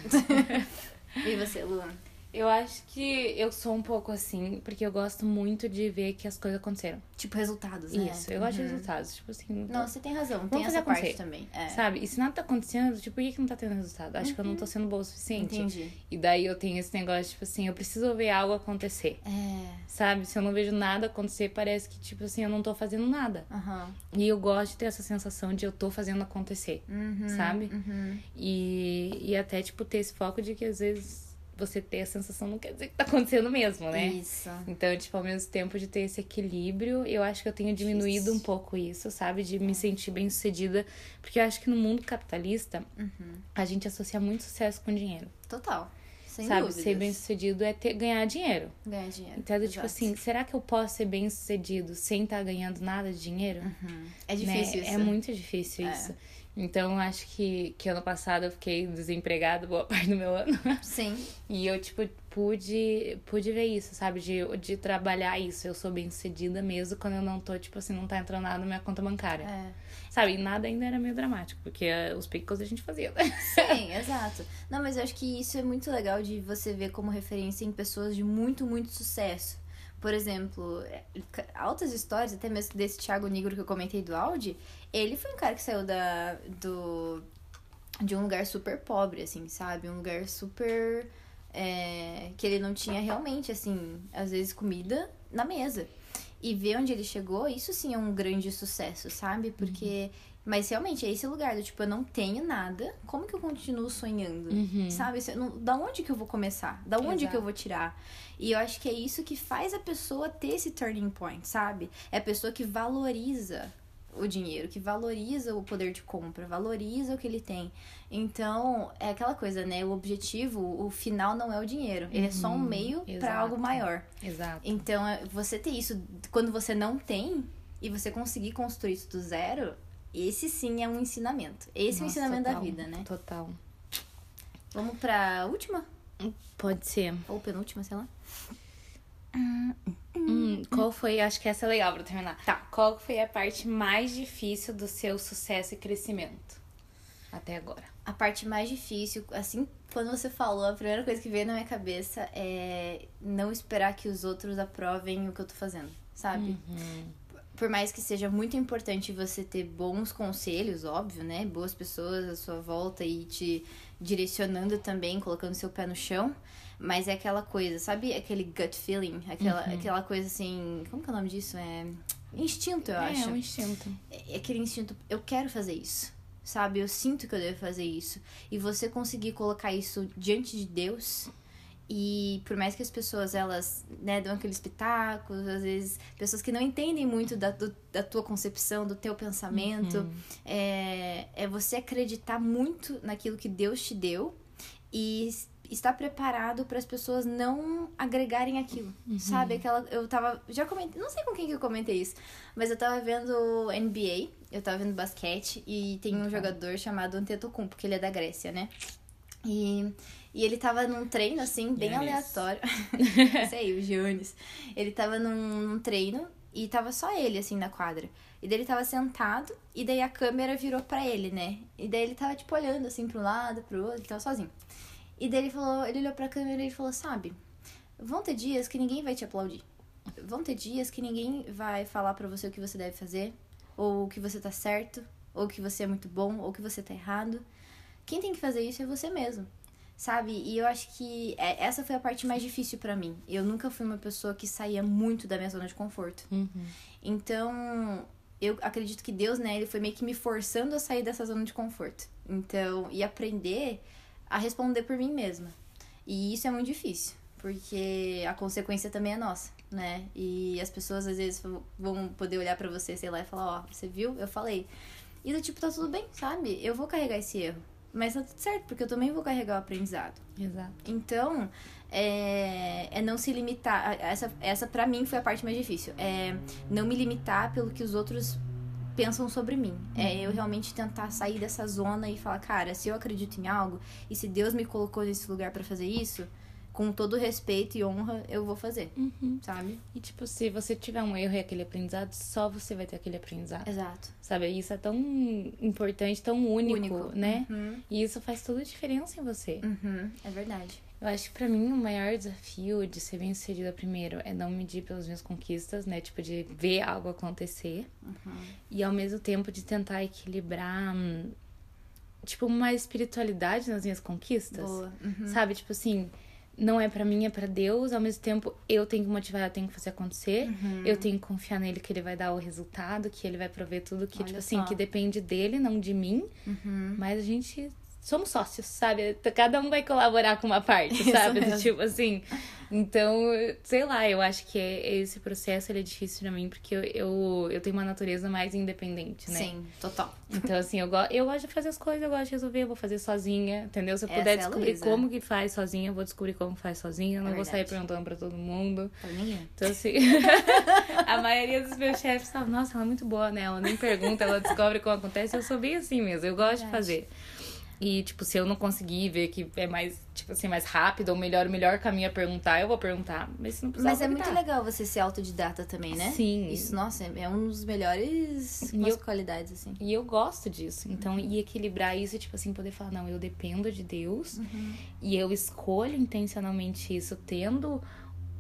[LAUGHS] E você, Luan? Eu acho que eu sou um pouco assim, porque eu gosto muito de ver que as coisas aconteceram. Tipo, resultados, né? Isso, eu gosto de Uhum. resultados. Tipo assim. Não, você tem razão, Vamos tem fazer essa parte também. É. Sabe? E se nada tá acontecendo, tipo, por que, que não tá tendo resultado? Acho que eu não tô sendo boa o suficiente. Entendi. E daí eu tenho esse negócio, tipo assim, eu preciso ver algo acontecer. É. Sabe? Se eu não vejo nada acontecer, parece que, tipo assim, eu não tô fazendo nada. Aham. E eu gosto de ter essa sensação de eu tô fazendo acontecer. Uhum, Sabe? Uhum. E, e até, tipo, ter esse foco de que às vezes você ter a sensação não quer dizer que tá acontecendo mesmo, né? Isso. Então, tipo, ao mesmo tempo de ter esse equilíbrio, eu acho que eu tenho diminuído um pouco isso, sabe? De me sentir bem sucedida. Porque eu acho que no mundo capitalista, Uhum. a gente associa muito sucesso com dinheiro. Total. Sem sabe? dúvidas. Ser bem sucedido é ter, ganhar dinheiro. Ganhar dinheiro. Então, é do tipo Exato. assim, será que eu posso ser bem sucedido sem estar ganhando nada de dinheiro? Uhum. É Né? difícil isso. É muito difícil É. isso. Então, acho que, que ano passado eu fiquei desempregada boa [LAUGHS] parte do meu ano. Sim. E eu, tipo, pude, pude ver isso, sabe? De, de trabalhar isso. Eu sou bem sucedida mesmo quando eu não tô, tipo assim, não tá entrando nada na minha conta bancária. É. Sabe? E nada ainda era meio dramático, porque eh, os picos a gente fazia. né? [LAUGHS] Sim, exato. Não, mas eu acho que isso é muito legal de você ver como referência em pessoas de muito, muito sucesso. Por exemplo, altas histórias, até mesmo desse Thiago Negro que eu comentei do Audi, ele foi um cara que saiu da, do, de um lugar super pobre, assim, sabe? Um lugar super. é, que ele não tinha realmente, assim, às vezes comida na mesa. E ver onde ele chegou, isso sim é um grande sucesso, sabe? Porque. Mas realmente é esse lugar do tipo, eu não tenho nada, como que eu continuo sonhando? Uhum. Sabe? Não- Da onde que eu vou começar? Da onde Exato. que eu vou tirar? E eu acho que é isso que faz a pessoa ter esse turning point, sabe? É a pessoa que valoriza o dinheiro, que valoriza o poder de compra, valoriza o que ele tem. Então, é aquela coisa, né? O objetivo, o final não é o dinheiro. Ele é só um Uhum, meio para algo maior. Exato. Então, é- você ter isso quando você não tem e você conseguir construir isso do zero, esse sim é um ensinamento. Esse é o Nossa, ensinamento total, da vida, né? Total. Vamos pra última? Pode ser. Ou penúltima, sei lá. Hum, qual foi, acho que essa é legal pra terminar. Tá. Qual foi a parte mais difícil do seu sucesso e crescimento? Até agora. A parte mais difícil, assim, quando você falou, a primeira coisa que veio na minha cabeça é não esperar que os outros aprovem o que eu tô fazendo, sabe? Uhum. Por mais que seja muito importante você ter bons conselhos, óbvio, né? Boas pessoas à sua volta e te direcionando também, colocando seu pé no chão. Mas é aquela coisa, sabe? Aquele gut feeling, aquela, Uhum. aquela coisa assim. Como que é o nome disso? É. Instinto, eu é, acho. é um instinto. é aquele instinto, eu quero fazer isso, sabe? Eu sinto que eu devo fazer isso. E você conseguir colocar isso diante de Deus. E por mais que as pessoas, elas, né, dão aqueles pitacos, às vezes, pessoas que não entendem muito da, do- da tua concepção, do teu pensamento, Uhum. é, é você acreditar muito naquilo que Deus te deu e estar preparado para as pessoas não agregarem aquilo, Uhum. sabe? Aquela, eu tava, já comentei, não sei com quem que eu comentei isso, mas eu tava vendo NBA eu tava vendo basquete e tem um bom. jogador chamado Antetokounmpo, que ele é da Grécia, né? E, e ele tava num treino, assim, bem Giannis. aleatório. [LAUGHS] Sei, o Giannis. Ele tava num, treino e tava só ele, assim, na quadra. E daí ele tava sentado e daí a câmera virou pra ele, né? E daí ele tava, tipo, olhando, assim, pra um lado, pro outro, ele tava sozinho. E daí ele falou, ele olhou pra câmera e ele falou, sabe, vão ter dias que ninguém vai te aplaudir. Vão ter dias que ninguém vai falar pra você o que você deve fazer, ou que você tá certo, ou que você é muito bom, ou que você tá errado. Quem tem que fazer isso é você mesmo. Sabe? E eu acho que é- essa foi a parte mais difícil pra mim. Eu nunca fui uma pessoa que saía muito da minha zona de conforto. Uhum. Então, eu acredito que Deus, né, ele foi meio que me forçando a sair dessa zona de conforto. Então, e aprender a responder por mim mesma. E isso é muito difícil, porque a consequência também é nossa, né? E as pessoas às vezes vão poder olhar pra você, sei lá, e falar, ó, você viu? Eu falei. E do tipo, tá tudo bem, sabe? Eu vou carregar esse erro. Mas tá tudo certo, porque eu também vou carregar o aprendizado. Exato. Então, é, é não se limitar. Essa, essa para mim foi a parte mais difícil. É não me limitar pelo que os outros pensam sobre mim. É eu realmente tentar sair dessa zona e falar, cara, se eu acredito em algo e se Deus me colocou nesse lugar pra fazer isso, com todo respeito e honra, eu vou fazer, Uhum. sabe? E, tipo, se você tiver um erro e aquele aprendizado, só você vai ter aquele aprendizado. Exato. Sabe? Isso é tão importante, tão único, né? Uhum. E isso faz toda a diferença em você. Uhum. É verdade. Eu acho que pra mim o maior desafio de ser bem sucedida primeiro é não medir pelas minhas conquistas, né? Tipo, de ver algo acontecer. Uhum. E ao mesmo tempo de tentar equilibrar, hum, tipo, uma espiritualidade nas minhas conquistas. Boa. Uhum. Sabe? Tipo assim, não é pra mim, é pra Deus. Ao mesmo tempo, eu tenho que motivar, eu tenho que fazer acontecer. Uhum. Eu tenho que confiar nele que ele vai dar o resultado, que ele vai prover tudo que, Olha tipo assim, só. que depende dele, não de mim. Uhum. Mas a gente somos sócios, sabe? Cada um vai colaborar com uma parte, [LAUGHS] Isso sabe? mesmo. Tipo assim. Então, sei lá, eu acho que esse processo é difícil pra mim, porque eu, eu, eu tenho uma natureza mais independente, né? Sim, total. Então, assim, eu, go eu gosto de fazer as coisas, eu gosto de resolver, eu vou fazer sozinha, entendeu? Se eu Essa puder é descobrir Luísa. como que faz sozinha, eu vou descobrir como faz sozinha. Eu não É vou sair perguntando pra todo mundo. Pra ninguém. Então, assim, [LAUGHS] a maioria dos meus chefes falam, nossa, ela é muito boa, né? Ela nem pergunta, ela descobre como acontece. Eu sou bem assim mesmo, eu gosto de Verdade. fazer. E, tipo, se eu não conseguir ver que é mais, tipo assim, mais rápido ou melhor, o melhor caminho é perguntar, eu vou perguntar. Mas se não precisar, Mas é muito legal você ser autodidata também, né? Sim. Isso, nossa, é é um dos melhores eu- qualidades, assim. E eu gosto disso. Então, e equilibrar isso, tipo assim, poder falar, não, eu dependo de Deus Uhum. e eu escolho intencionalmente isso, tendo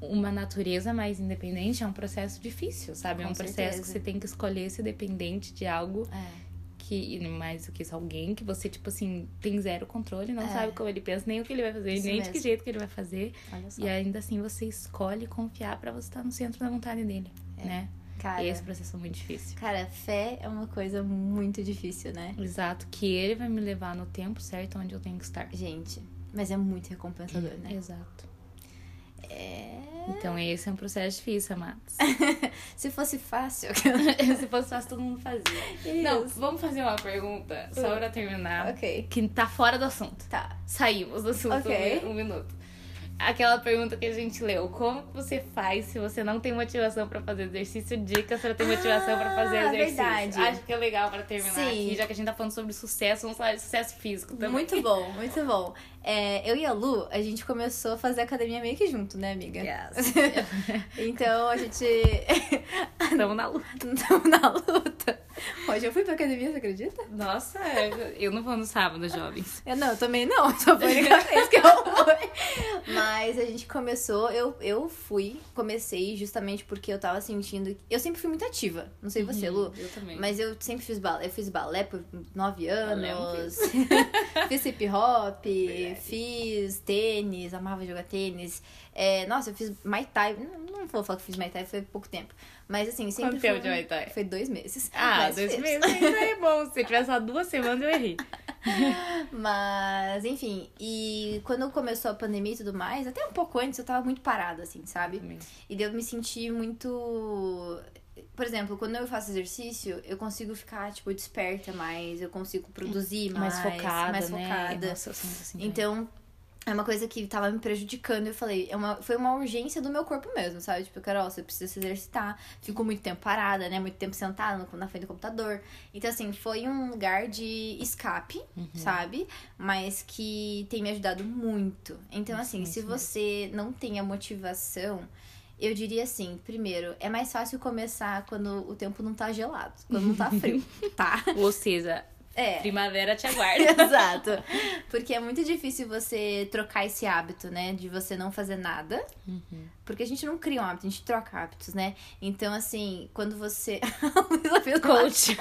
uma natureza mais independente, é um processo difícil, sabe? é Com um processo certeza. que você tem que escolher ser dependente de algo É. que, mais do que isso, alguém que você, tipo assim, tem zero controle, não É. sabe como ele pensa, nem o que ele vai fazer, Isso nem de mesmo. que jeito que ele vai fazer. E ainda assim você escolhe confiar pra você estar no centro da vontade dele, É. né? Cara, E esse processo é muito difícil. cara, fé é uma coisa muito difícil, né? Exato, que ele vai me levar no tempo certo onde eu tenho que estar. Gente, mas é muito recompensador, né? Exato. É. Então esse é um processo difícil, amados. [LAUGHS] Se fosse fácil. [LAUGHS] Se fosse fácil, todo mundo fazia. Não, Isso. vamos fazer uma pergunta só pra terminar. ok. Que tá fora do assunto. Tá. Saímos do assunto Ok. um, um minuto. Aquela pergunta que a gente leu. Como você faz se você não tem motivação pra fazer exercício? Dicas pra ter motivação pra fazer Ah, exercício. verdade. Acho que é legal pra terminar Sim. aqui, já que a gente tá falando sobre sucesso, vamos falar de sucesso físico também. Muito bom, muito bom. É, eu e a Lu, a gente começou a fazer academia meio que junto, né, amiga? Yes. [LAUGHS] então a gente. Estamos na luta. [LAUGHS] Estamos na luta. Hoje eu fui pra academia, você acredita? Nossa, eu não vou no sábado, jovens. Eu não, eu também não, [LAUGHS] só foi a única vez que eu fui. Mas a gente começou, eu, eu fui, comecei justamente porque eu tava sentindo. Eu sempre fui muito ativa. Não sei você, Lu. Eu também. Mas eu sempre fiz balé, eu fiz balé por nove não anos. [LAUGHS] fiz hip hop, Verdade. fiz tênis, amava jogar tênis. É, nossa, eu fiz Muay Thai. Não, não vou falar que fiz Muay Thai, foi pouco tempo. Mas assim, sempre Quanto tempo de Muay Thai? Foi dois meses. Ah, [LAUGHS] dois meses ainda é bom. Se tivesse só duas semanas, eu errei. [LAUGHS] Mas, enfim, e quando começou a pandemia e tudo mais, até um pouco antes eu tava muito parada, assim, sabe? E daí eu me senti muito. Por exemplo, quando eu faço exercício, eu consigo ficar, tipo, desperta mais, eu consigo produzir mais, Mais focada, mais né? focada. Nossa, eu sinto assim. Então, é uma coisa que tava me prejudicando. Eu falei, é uma, foi uma urgência do meu corpo mesmo, sabe? Tipo, Carol, você precisa se exercitar. Ficou muito tempo parada, né? Muito tempo sentada na frente do computador. Então, assim, foi um lugar de escape, uhum. sabe? Mas que tem me ajudado muito. Então, assim, se você não tem a motivação. Eu diria assim, primeiro, é mais fácil começar quando o tempo não tá gelado, quando não tá frio, [LAUGHS] tá? Ou seja, é. Primavera te [LAUGHS] aguarda. Exato. Porque é muito difícil você trocar esse hábito, né? De você não fazer nada. Uhum. Porque a gente não cria um hábito, a gente troca hábitos, né? Então, assim, quando você. [LAUGHS] Coach.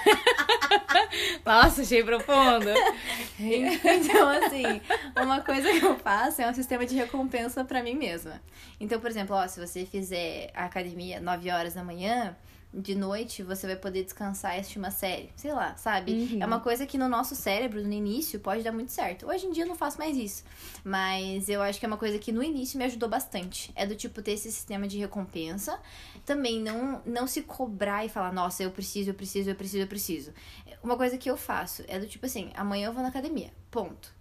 [LAUGHS] Nossa, achei profundo. então, assim, uma coisa que eu faço é um sistema de recompensa para mim mesma. Então, por exemplo, ó, se você fizer a academia 9 horas da manhã de noite você vai poder descansar e assistir uma série. Sei lá, sabe? Uhum. É uma coisa que no nosso cérebro, no início, pode dar muito certo. Hoje em dia eu não faço mais isso. Mas eu acho que é uma coisa que no início me ajudou bastante. É do tipo ter esse sistema de recompensa. Também não, não se cobrar e falar, nossa, eu preciso, eu preciso, eu preciso, eu preciso. Uma coisa que eu faço é do tipo assim, amanhã eu vou na academia. Ponto.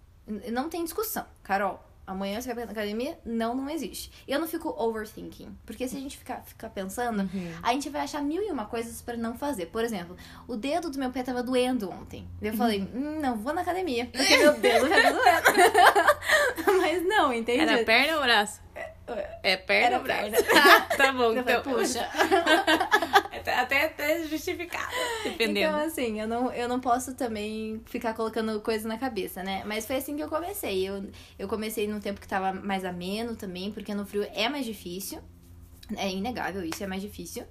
Não tem discussão. Carol, amanhã você vai pra academia? Não, não existe. Eu não fico overthinking. Porque se a gente ficar, ficar pensando, uhum. a gente vai achar mil e uma coisas para não fazer. Por exemplo, o dedo do meu pé tava doendo ontem. Eu falei, uhum. hum, não vou na academia. Porque [LAUGHS] meu dedo já tá doendo. [LAUGHS] Mas não, entende? Era perna ou braço? É perna ou braço? [LAUGHS] tá bom, então. Puxa. [LAUGHS] até, até justificado, dependendo. Então, assim, eu não, eu não posso também ficar colocando coisas na cabeça, né? Mas foi assim que eu comecei. Eu, eu comecei num tempo que tava mais ameno também, porque no frio é mais difícil. É inegável isso, é mais difícil.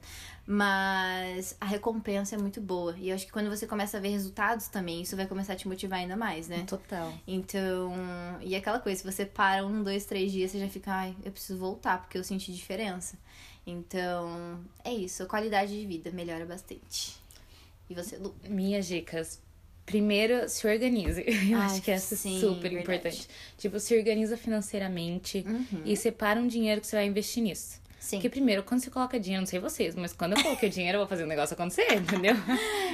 Mas a recompensa é muito boa. E eu acho que quando você começa a ver resultados também, isso vai começar a te motivar ainda mais, né? Total. Então, e aquela coisa, se você para um, dois, três dias, você já fica, ai, eu preciso voltar, porque eu senti diferença. Então, é isso. A qualidade de vida melhora bastante. E você, Lu? Minhas dicas. Primeiro, se organize. [LAUGHS] Eu Ai, acho que essa sim, é super verdade. importante. Tipo, se organiza financeiramente uhum. e separa um dinheiro que você vai investir nisso. Sim. Porque primeiro, quando você coloca dinheiro, não sei vocês, mas quando eu coloquei dinheiro, eu vou fazer um negócio acontecer, [LAUGHS] entendeu?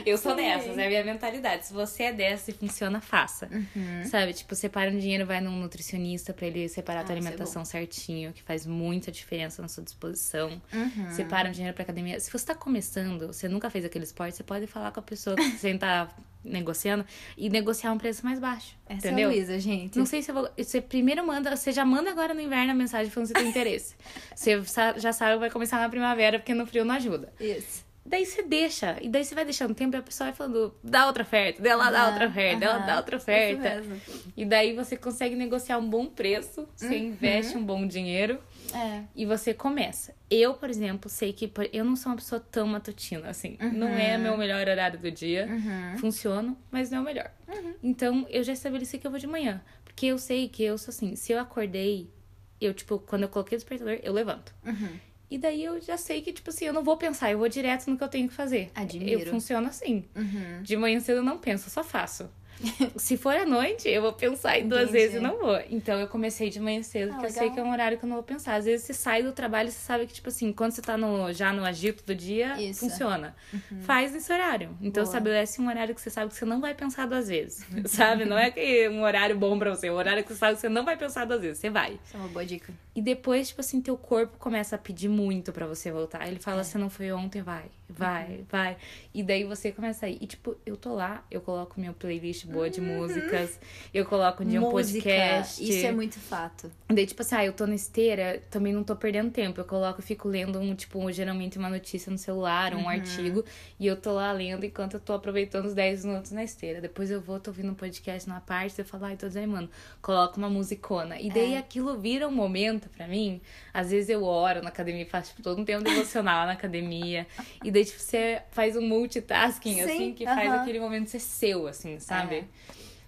Eu sou Sim. dessas, é a minha mentalidade. Se você é dessa e funciona, faça. Uhum. Sabe? Tipo, separa um dinheiro, vai num nutricionista para ele separar ah, a tua é alimentação é certinho, que faz muita diferença na sua disposição. Uhum. Separa um dinheiro pra academia. Se você tá começando, você nunca fez aquele esporte, você pode falar com a pessoa que você tá negociando e negociar um preço mais baixo. Essa entendeu? é Luísa, gente. Não sei se eu vou. Você primeiro manda. Você já manda agora no inverno a mensagem falando se tem interesse. [LAUGHS] você já sabe que vai começar na primavera, porque no frio não ajuda. Isso. Daí você deixa. E daí você vai deixando tempo e a pessoa vai falando, dá outra oferta, dela dá outra oferta, ela dá outra oferta. E daí você consegue negociar um bom preço, você uhum. investe um bom dinheiro. É. E você começa. Eu, por exemplo, sei que eu não sou uma pessoa tão matutina, assim. Uhum. Não é meu melhor horário do dia. Uhum. Funciona, mas não é o melhor. Uhum. Então, eu já estabeleci que eu vou de manhã. Porque eu sei que eu sou assim, se eu acordei, eu, tipo, quando eu coloquei o despertador, eu levanto. Uhum. E daí eu já sei que, tipo assim, eu não vou pensar, eu vou direto no que eu tenho que fazer. Admiro. Eu funciono assim. Uhum. De manhã cedo eu não penso, eu só faço. [LAUGHS] Se for à noite, eu vou pensar em duas Entendi. vezes e não vou. Então eu comecei de manhã cedo, ah, porque legal. eu sei que é um horário que eu não vou pensar. Às vezes você sai do trabalho, você sabe que, tipo assim, quando você tá no, já no agito do dia, Isso. funciona. Uhum. Faz nesse horário. Então Boa. estabelece um horário que você sabe que você não vai pensar duas vezes. [LAUGHS] sabe? Não é que um horário bom pra você, é um horário que você sabe que você não vai pensar duas vezes. Você vai. Isso é uma boa dica. E depois, tipo assim, teu corpo começa a pedir muito para você voltar. Ele fala, é. você não foi ontem, vai, vai, uhum. vai. E daí você começa a ir. E, tipo, eu tô lá, eu coloco minha playlist boa de uhum. músicas, eu coloco um dia um podcast. Isso é muito fato. Daí, tipo assim, ah, eu tô na esteira, também não tô perdendo tempo. Eu coloco, fico lendo um, tipo, geralmente uma notícia no celular, um uhum. artigo, e eu tô lá lendo enquanto eu tô aproveitando os 10 minutos na esteira. Depois eu vou, tô ouvindo um podcast na parte, eu falo, ai, tô desanimando. Coloco uma musicona. E daí é. aquilo vira um momento pra mim. Às vezes eu oro na academia, faço tipo, todo um tempo devocional na academia. E daí, tipo, você faz um multitasking, Sim, assim, que uh -huh. faz aquele momento ser seu, assim, sabe? É.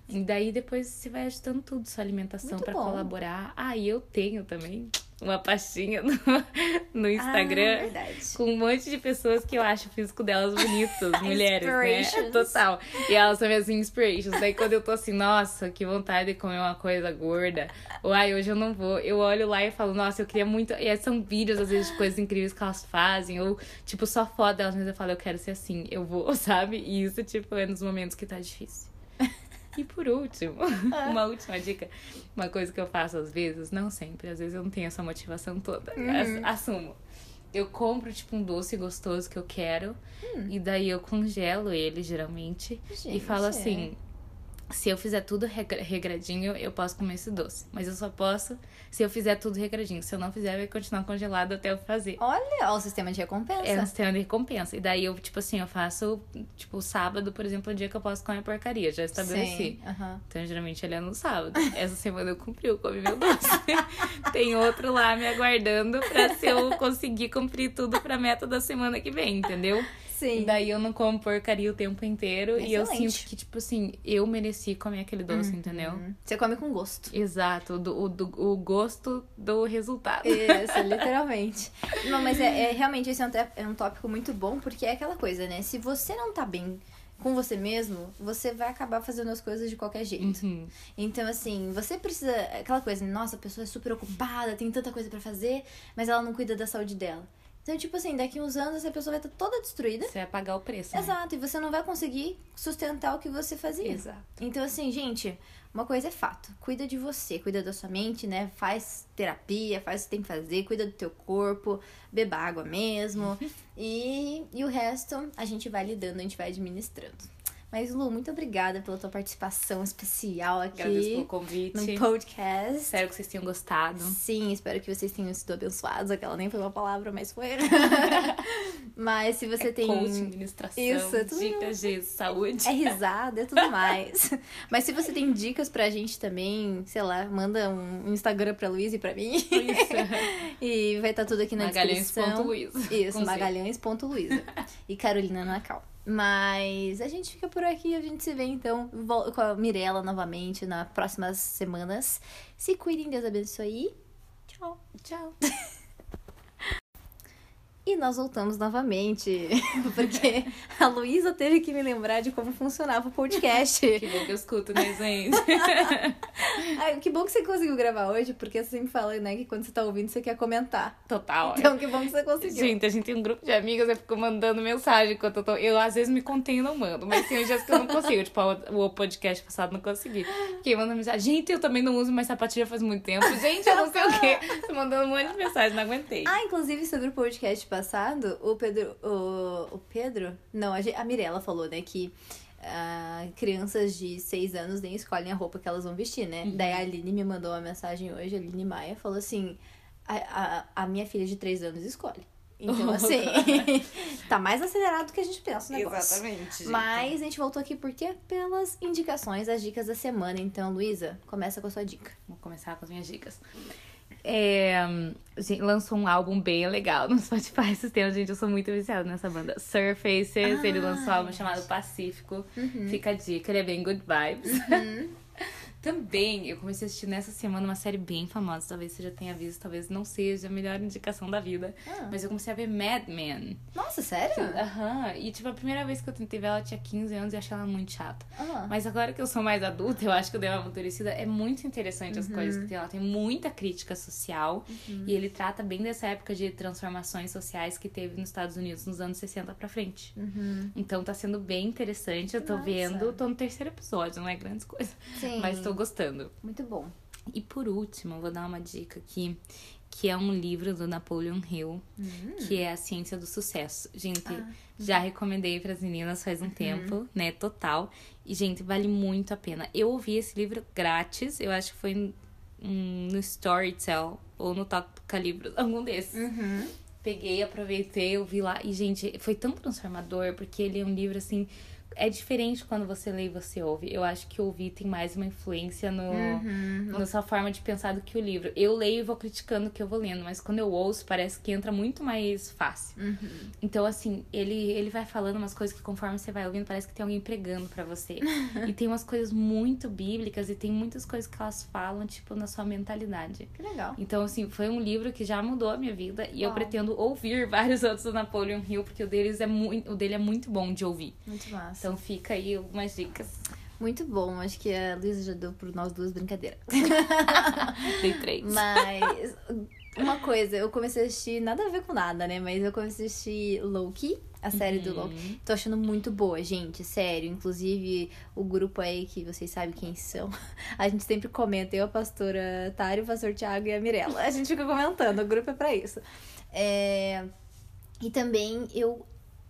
E daí depois você vai ajustando tudo, sua alimentação para colaborar. Ah, e eu tenho também uma pastinha no, [LAUGHS] no Instagram ah, com um monte de pessoas que eu acho o físico delas bonito, [LAUGHS] mulheres, né? Total. E elas são minhas inspirations. Daí quando eu tô assim, nossa, que vontade de comer uma coisa gorda, ou ai, hoje eu não vou, eu olho lá e falo, nossa, eu queria muito. E são vídeos, às vezes, de coisas incríveis que elas fazem, ou tipo, só foto delas, mas eu falo, eu quero ser assim, eu vou, [LAUGHS] sabe? E isso, tipo, é nos momentos que tá difícil. E por último, [LAUGHS] uma última dica. Uma coisa que eu faço às vezes, não sempre, às vezes eu não tenho essa motivação toda. Uhum. Assumo. Eu compro, tipo, um doce gostoso que eu quero. E daí eu congelo ele, geralmente. e Gente, falo é. assim. Se eu fizer tudo regra- regradinho, eu posso comer esse doce. Mas eu só posso se eu fizer tudo regradinho. Se eu não fizer, vai continuar congelado até eu fazer. Olha, ó, o sistema de recompensa. É um sistema de recompensa. E daí eu, tipo assim, eu faço, tipo, sábado, por exemplo, o dia que eu posso comer porcaria. Já estabeleci. Sim, aham. Então, geralmente ele é no sábado. Essa semana eu cumpri, eu comi meu doce. [LAUGHS] Tem outro lá me aguardando pra se eu conseguir cumprir tudo pra meta da semana que vem, entendeu? Sim. Daí eu não como porcaria o tempo inteiro. E eu Excelente. sinto que, tipo assim, eu mereci comer aquele doce, entendeu? Hum, Você come com gosto. Exato, do, o, do, o gosto do resultado. Isso, [LAUGHS] literalmente. Não, mas é, é- realmente esse é um, é um tópico muito bom, porque é aquela coisa, né? Se você não tá bem com você mesmo, você vai acabar fazendo as coisas de qualquer jeito. Uhum. Então, assim, você precisa. Aquela coisa, nossa, a pessoa é super ocupada, tem tanta coisa pra fazer, mas ela não cuida da saúde dela. Então, tipo assim, daqui uns anos essa pessoa vai estar toda destruída. Você vai pagar o preço. né? Exato, e você não vai conseguir sustentar o que você fazia. Exato. Então, assim, gente, uma coisa é fato. Cuida de você, cuida da sua mente, né? Faz terapia, faz o que tem que fazer, cuida do teu corpo, beba água mesmo. [LAUGHS] e, e o resto a gente vai lidando, a gente vai administrando. Mas, Lu, muito obrigada pela tua participação especial Agradeço pelo aqui convite. no podcast. Espero que vocês tenham gostado. Sim, espero que vocês tenham sido abençoados. Aquela nem foi uma palavra, mas foi. [LAUGHS] mas se você tem. Coaching, administração, Isso, é tudo- dicas de saúde. É risada, é tudo mais. [LAUGHS] Mas se você tem dicas pra gente também, sei lá, manda um Instagram pra Luiz e pra mim. Isso. [LAUGHS] E vai estar tudo aqui na descrição. Magalhães.luiza. Isso, magalhães.luiza. E Carolina Nacal. Mas a gente fica por aqui, a gente se vê então com a Mirella novamente nas próximas semanas. Se cuidem, Deus abençoe. Tchau. Tchau. [LAUGHS] E nós voltamos novamente, [LAUGHS] porque a Luísa teve que me lembrar de como funcionava o podcast. [LAUGHS] Que bom que eu escuto, né, gente? [LAUGHS] Ai, que bom que você conseguiu gravar hoje, porque você sempre fala, né, que quando você tá ouvindo você quer comentar. Total. Então, que bom que você conseguiu. Gente, a gente tem um grupo de amigas, eu fico mandando mensagem enquanto eu tô. Eu às vezes me contenho e não mando, mas tem dias que eu não consigo. Tipo, o podcast passado não consegui. Quem manda mensagem, gente, eu também não uso mais sapatilha faz muito tempo. Gente, eu não sei o quê. Tô mandando um monte de mensagem, não aguentei. Ah, inclusive sobre o podcast passado, o Pedro. O, o Pedro? Não, a, a Mirella falou, né, que ah, crianças de 6 anos nem escolhem a roupa que elas vão vestir, né? Daí a Aline me mandou uma mensagem hoje, a Aline Maia, falou assim: a, a, a minha filha de 3 anos escolhe. Então, [LAUGHS] assim, [LAUGHS] tá mais acelerado do que a gente pensa o negócio. Exatamente. gente. Mas a gente voltou aqui por quê? Pelas indicações, as dicas da semana. Então, Luísa, começa com a sua dica. Vou começar com as minhas dicas. É, gente, lançou um álbum bem legal no [LAUGHS] Spotify esses tempos, gente. Eu sou muito viciada nessa banda. Surfaces, ele lançou um álbum chamado Pacífico. Fica a dica, ele é bem good vibes. Também eu comecei a assistir nessa semana uma série bem famosa. Talvez você já tenha visto, talvez não seja a melhor indicação da vida. Ah. Mas eu comecei a ver Mad Men. Nossa, sério? Aham. E tipo, a primeira vez que eu tentei ver ela tinha 15 anos e achei ela muito chata. Ah. Mas agora que eu sou mais adulta, eu acho que eu dei uma amadurecida. É muito interessante as coisas que tem lá. Tem muita crítica social. E ele trata bem dessa época de transformações sociais que teve nos Estados Unidos nos anos 60 pra frente. Uhum. Então tá sendo bem interessante. Eu tô Nossa. vendo, tô no terceiro episódio, não é grandes coisas. Sim. Mas tô gostando. Muito bom. E por último, eu vou dar uma dica aqui. Que é um livro do Napoleon Hill, que é A Ciência do Sucesso. Gente, já recomendei para as meninas faz um tempo, né? Total. E, gente, vale muito a pena. Eu ouvi esse livro grátis, eu acho que foi no Storytel ou no Toca Livros, [LAUGHS] algum desses. Uhum. Peguei, aproveitei, ouvi lá. E, gente, foi tão transformador, porque ele é um livro assim. É diferente quando você lê e você ouve. Eu acho que ouvir tem mais uma influência no, Uhum. na sua forma de pensar do que o livro. Eu leio e vou criticando o que eu vou lendo, mas quando eu ouço, parece que entra muito mais fácil. Uhum. Então, assim, ele, ele vai falando umas coisas que conforme você vai ouvindo, parece que tem alguém pregando pra você. [LAUGHS] e tem umas coisas muito bíblicas e tem muitas coisas que elas falam, tipo, na sua mentalidade. Que legal. Então, assim, foi um livro que já mudou a minha vida e eu Uau. pretendo ouvir [LAUGHS] vários outros do Napoleon Hill, porque o, deles é muito, o dele é muito bom de ouvir. Muito massa. Então fica aí algumas dicas. Muito bom. Acho que a Luísa já deu por nós duas brincadeiras. [LAUGHS] Dei três. Mas uma coisa, eu comecei a assistir, nada a ver com nada, né? Mas eu comecei a assistir Loki, A série do Uhum. Loki. Tô achando muito boa, gente. Sério. Inclusive, o grupo aí que vocês sabem quem são. [LAUGHS] A gente sempre comenta. Eu, a pastora Tari, o pastor Thiago e a Mirella. A gente fica comentando. O grupo é pra isso. É... E também eu.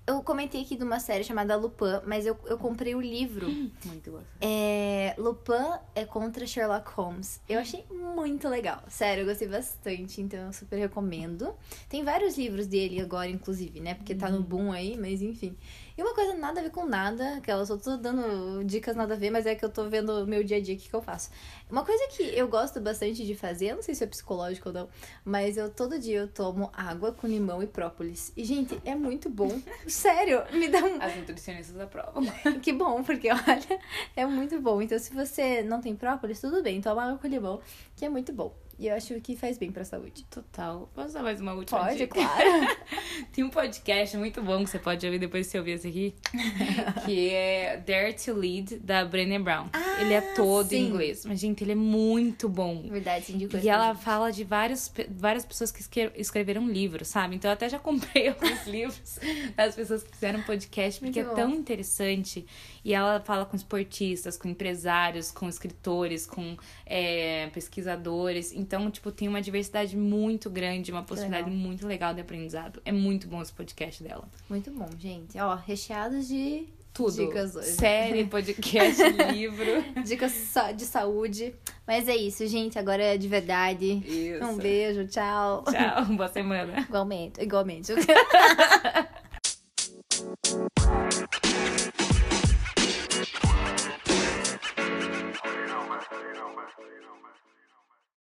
Eu comentei aqui de uma série chamada Lupin, mas eu, eu comprei o livro. [GASPS] Muito gostoso. É, Lupin é contra Sherlock Holmes. Eu achei muito legal. Sério, eu gostei bastante, então eu super recomendo. Tem vários livros dele agora, inclusive, né? Porque tá no boom aí, mas enfim. E uma coisa nada a ver com nada, que eu só tô dando dicas nada a ver, mas é que eu tô vendo o meu dia a dia, o que, que eu faço. Uma coisa que eu gosto bastante de fazer, eu não sei se é psicológico ou não, mas eu todo dia eu tomo água com limão e própolis. E, gente, é muito bom. [LAUGHS] Sério, me dá um. As nutricionistas aprovam. [LAUGHS] Que bom, porque olha, é muito bom. Então, se você não tem própolis, tudo bem, toma água com limão, que é muito bom. E eu acho que faz bem pra saúde. Total. Posso dar mais uma última Pode, dica? claro. [LAUGHS] Tem um podcast muito bom que você pode ouvir depois de você ouvir esse aqui. [LAUGHS] que é Dare to Lead, da Brené Brown. Ah, ele é todo sim. em inglês. Mas, gente, ele é muito bom. Verdade, sim, E ela gente. fala de vários, várias pessoas que escreveram livros, sabe? Então eu até já comprei [LAUGHS] alguns livros das pessoas que fizeram podcast, porque Muito é bom. tão interessante. E ela fala com esportistas, com empresários, com escritores, com é, pesquisadores. Então, tipo, tem uma diversidade muito grande, uma possibilidade legal. muito legal de aprendizado. É muito bom esse podcast dela. Muito bom, gente. Ó, recheados de tudo. Dicas hoje. Série, [LAUGHS] podcast, livro. Dicas de saúde. Mas é isso, gente. Agora é de verdade. Isso. Um beijo, tchau. Tchau, [LAUGHS] boa semana. Igualmente. Igualmente. [LAUGHS]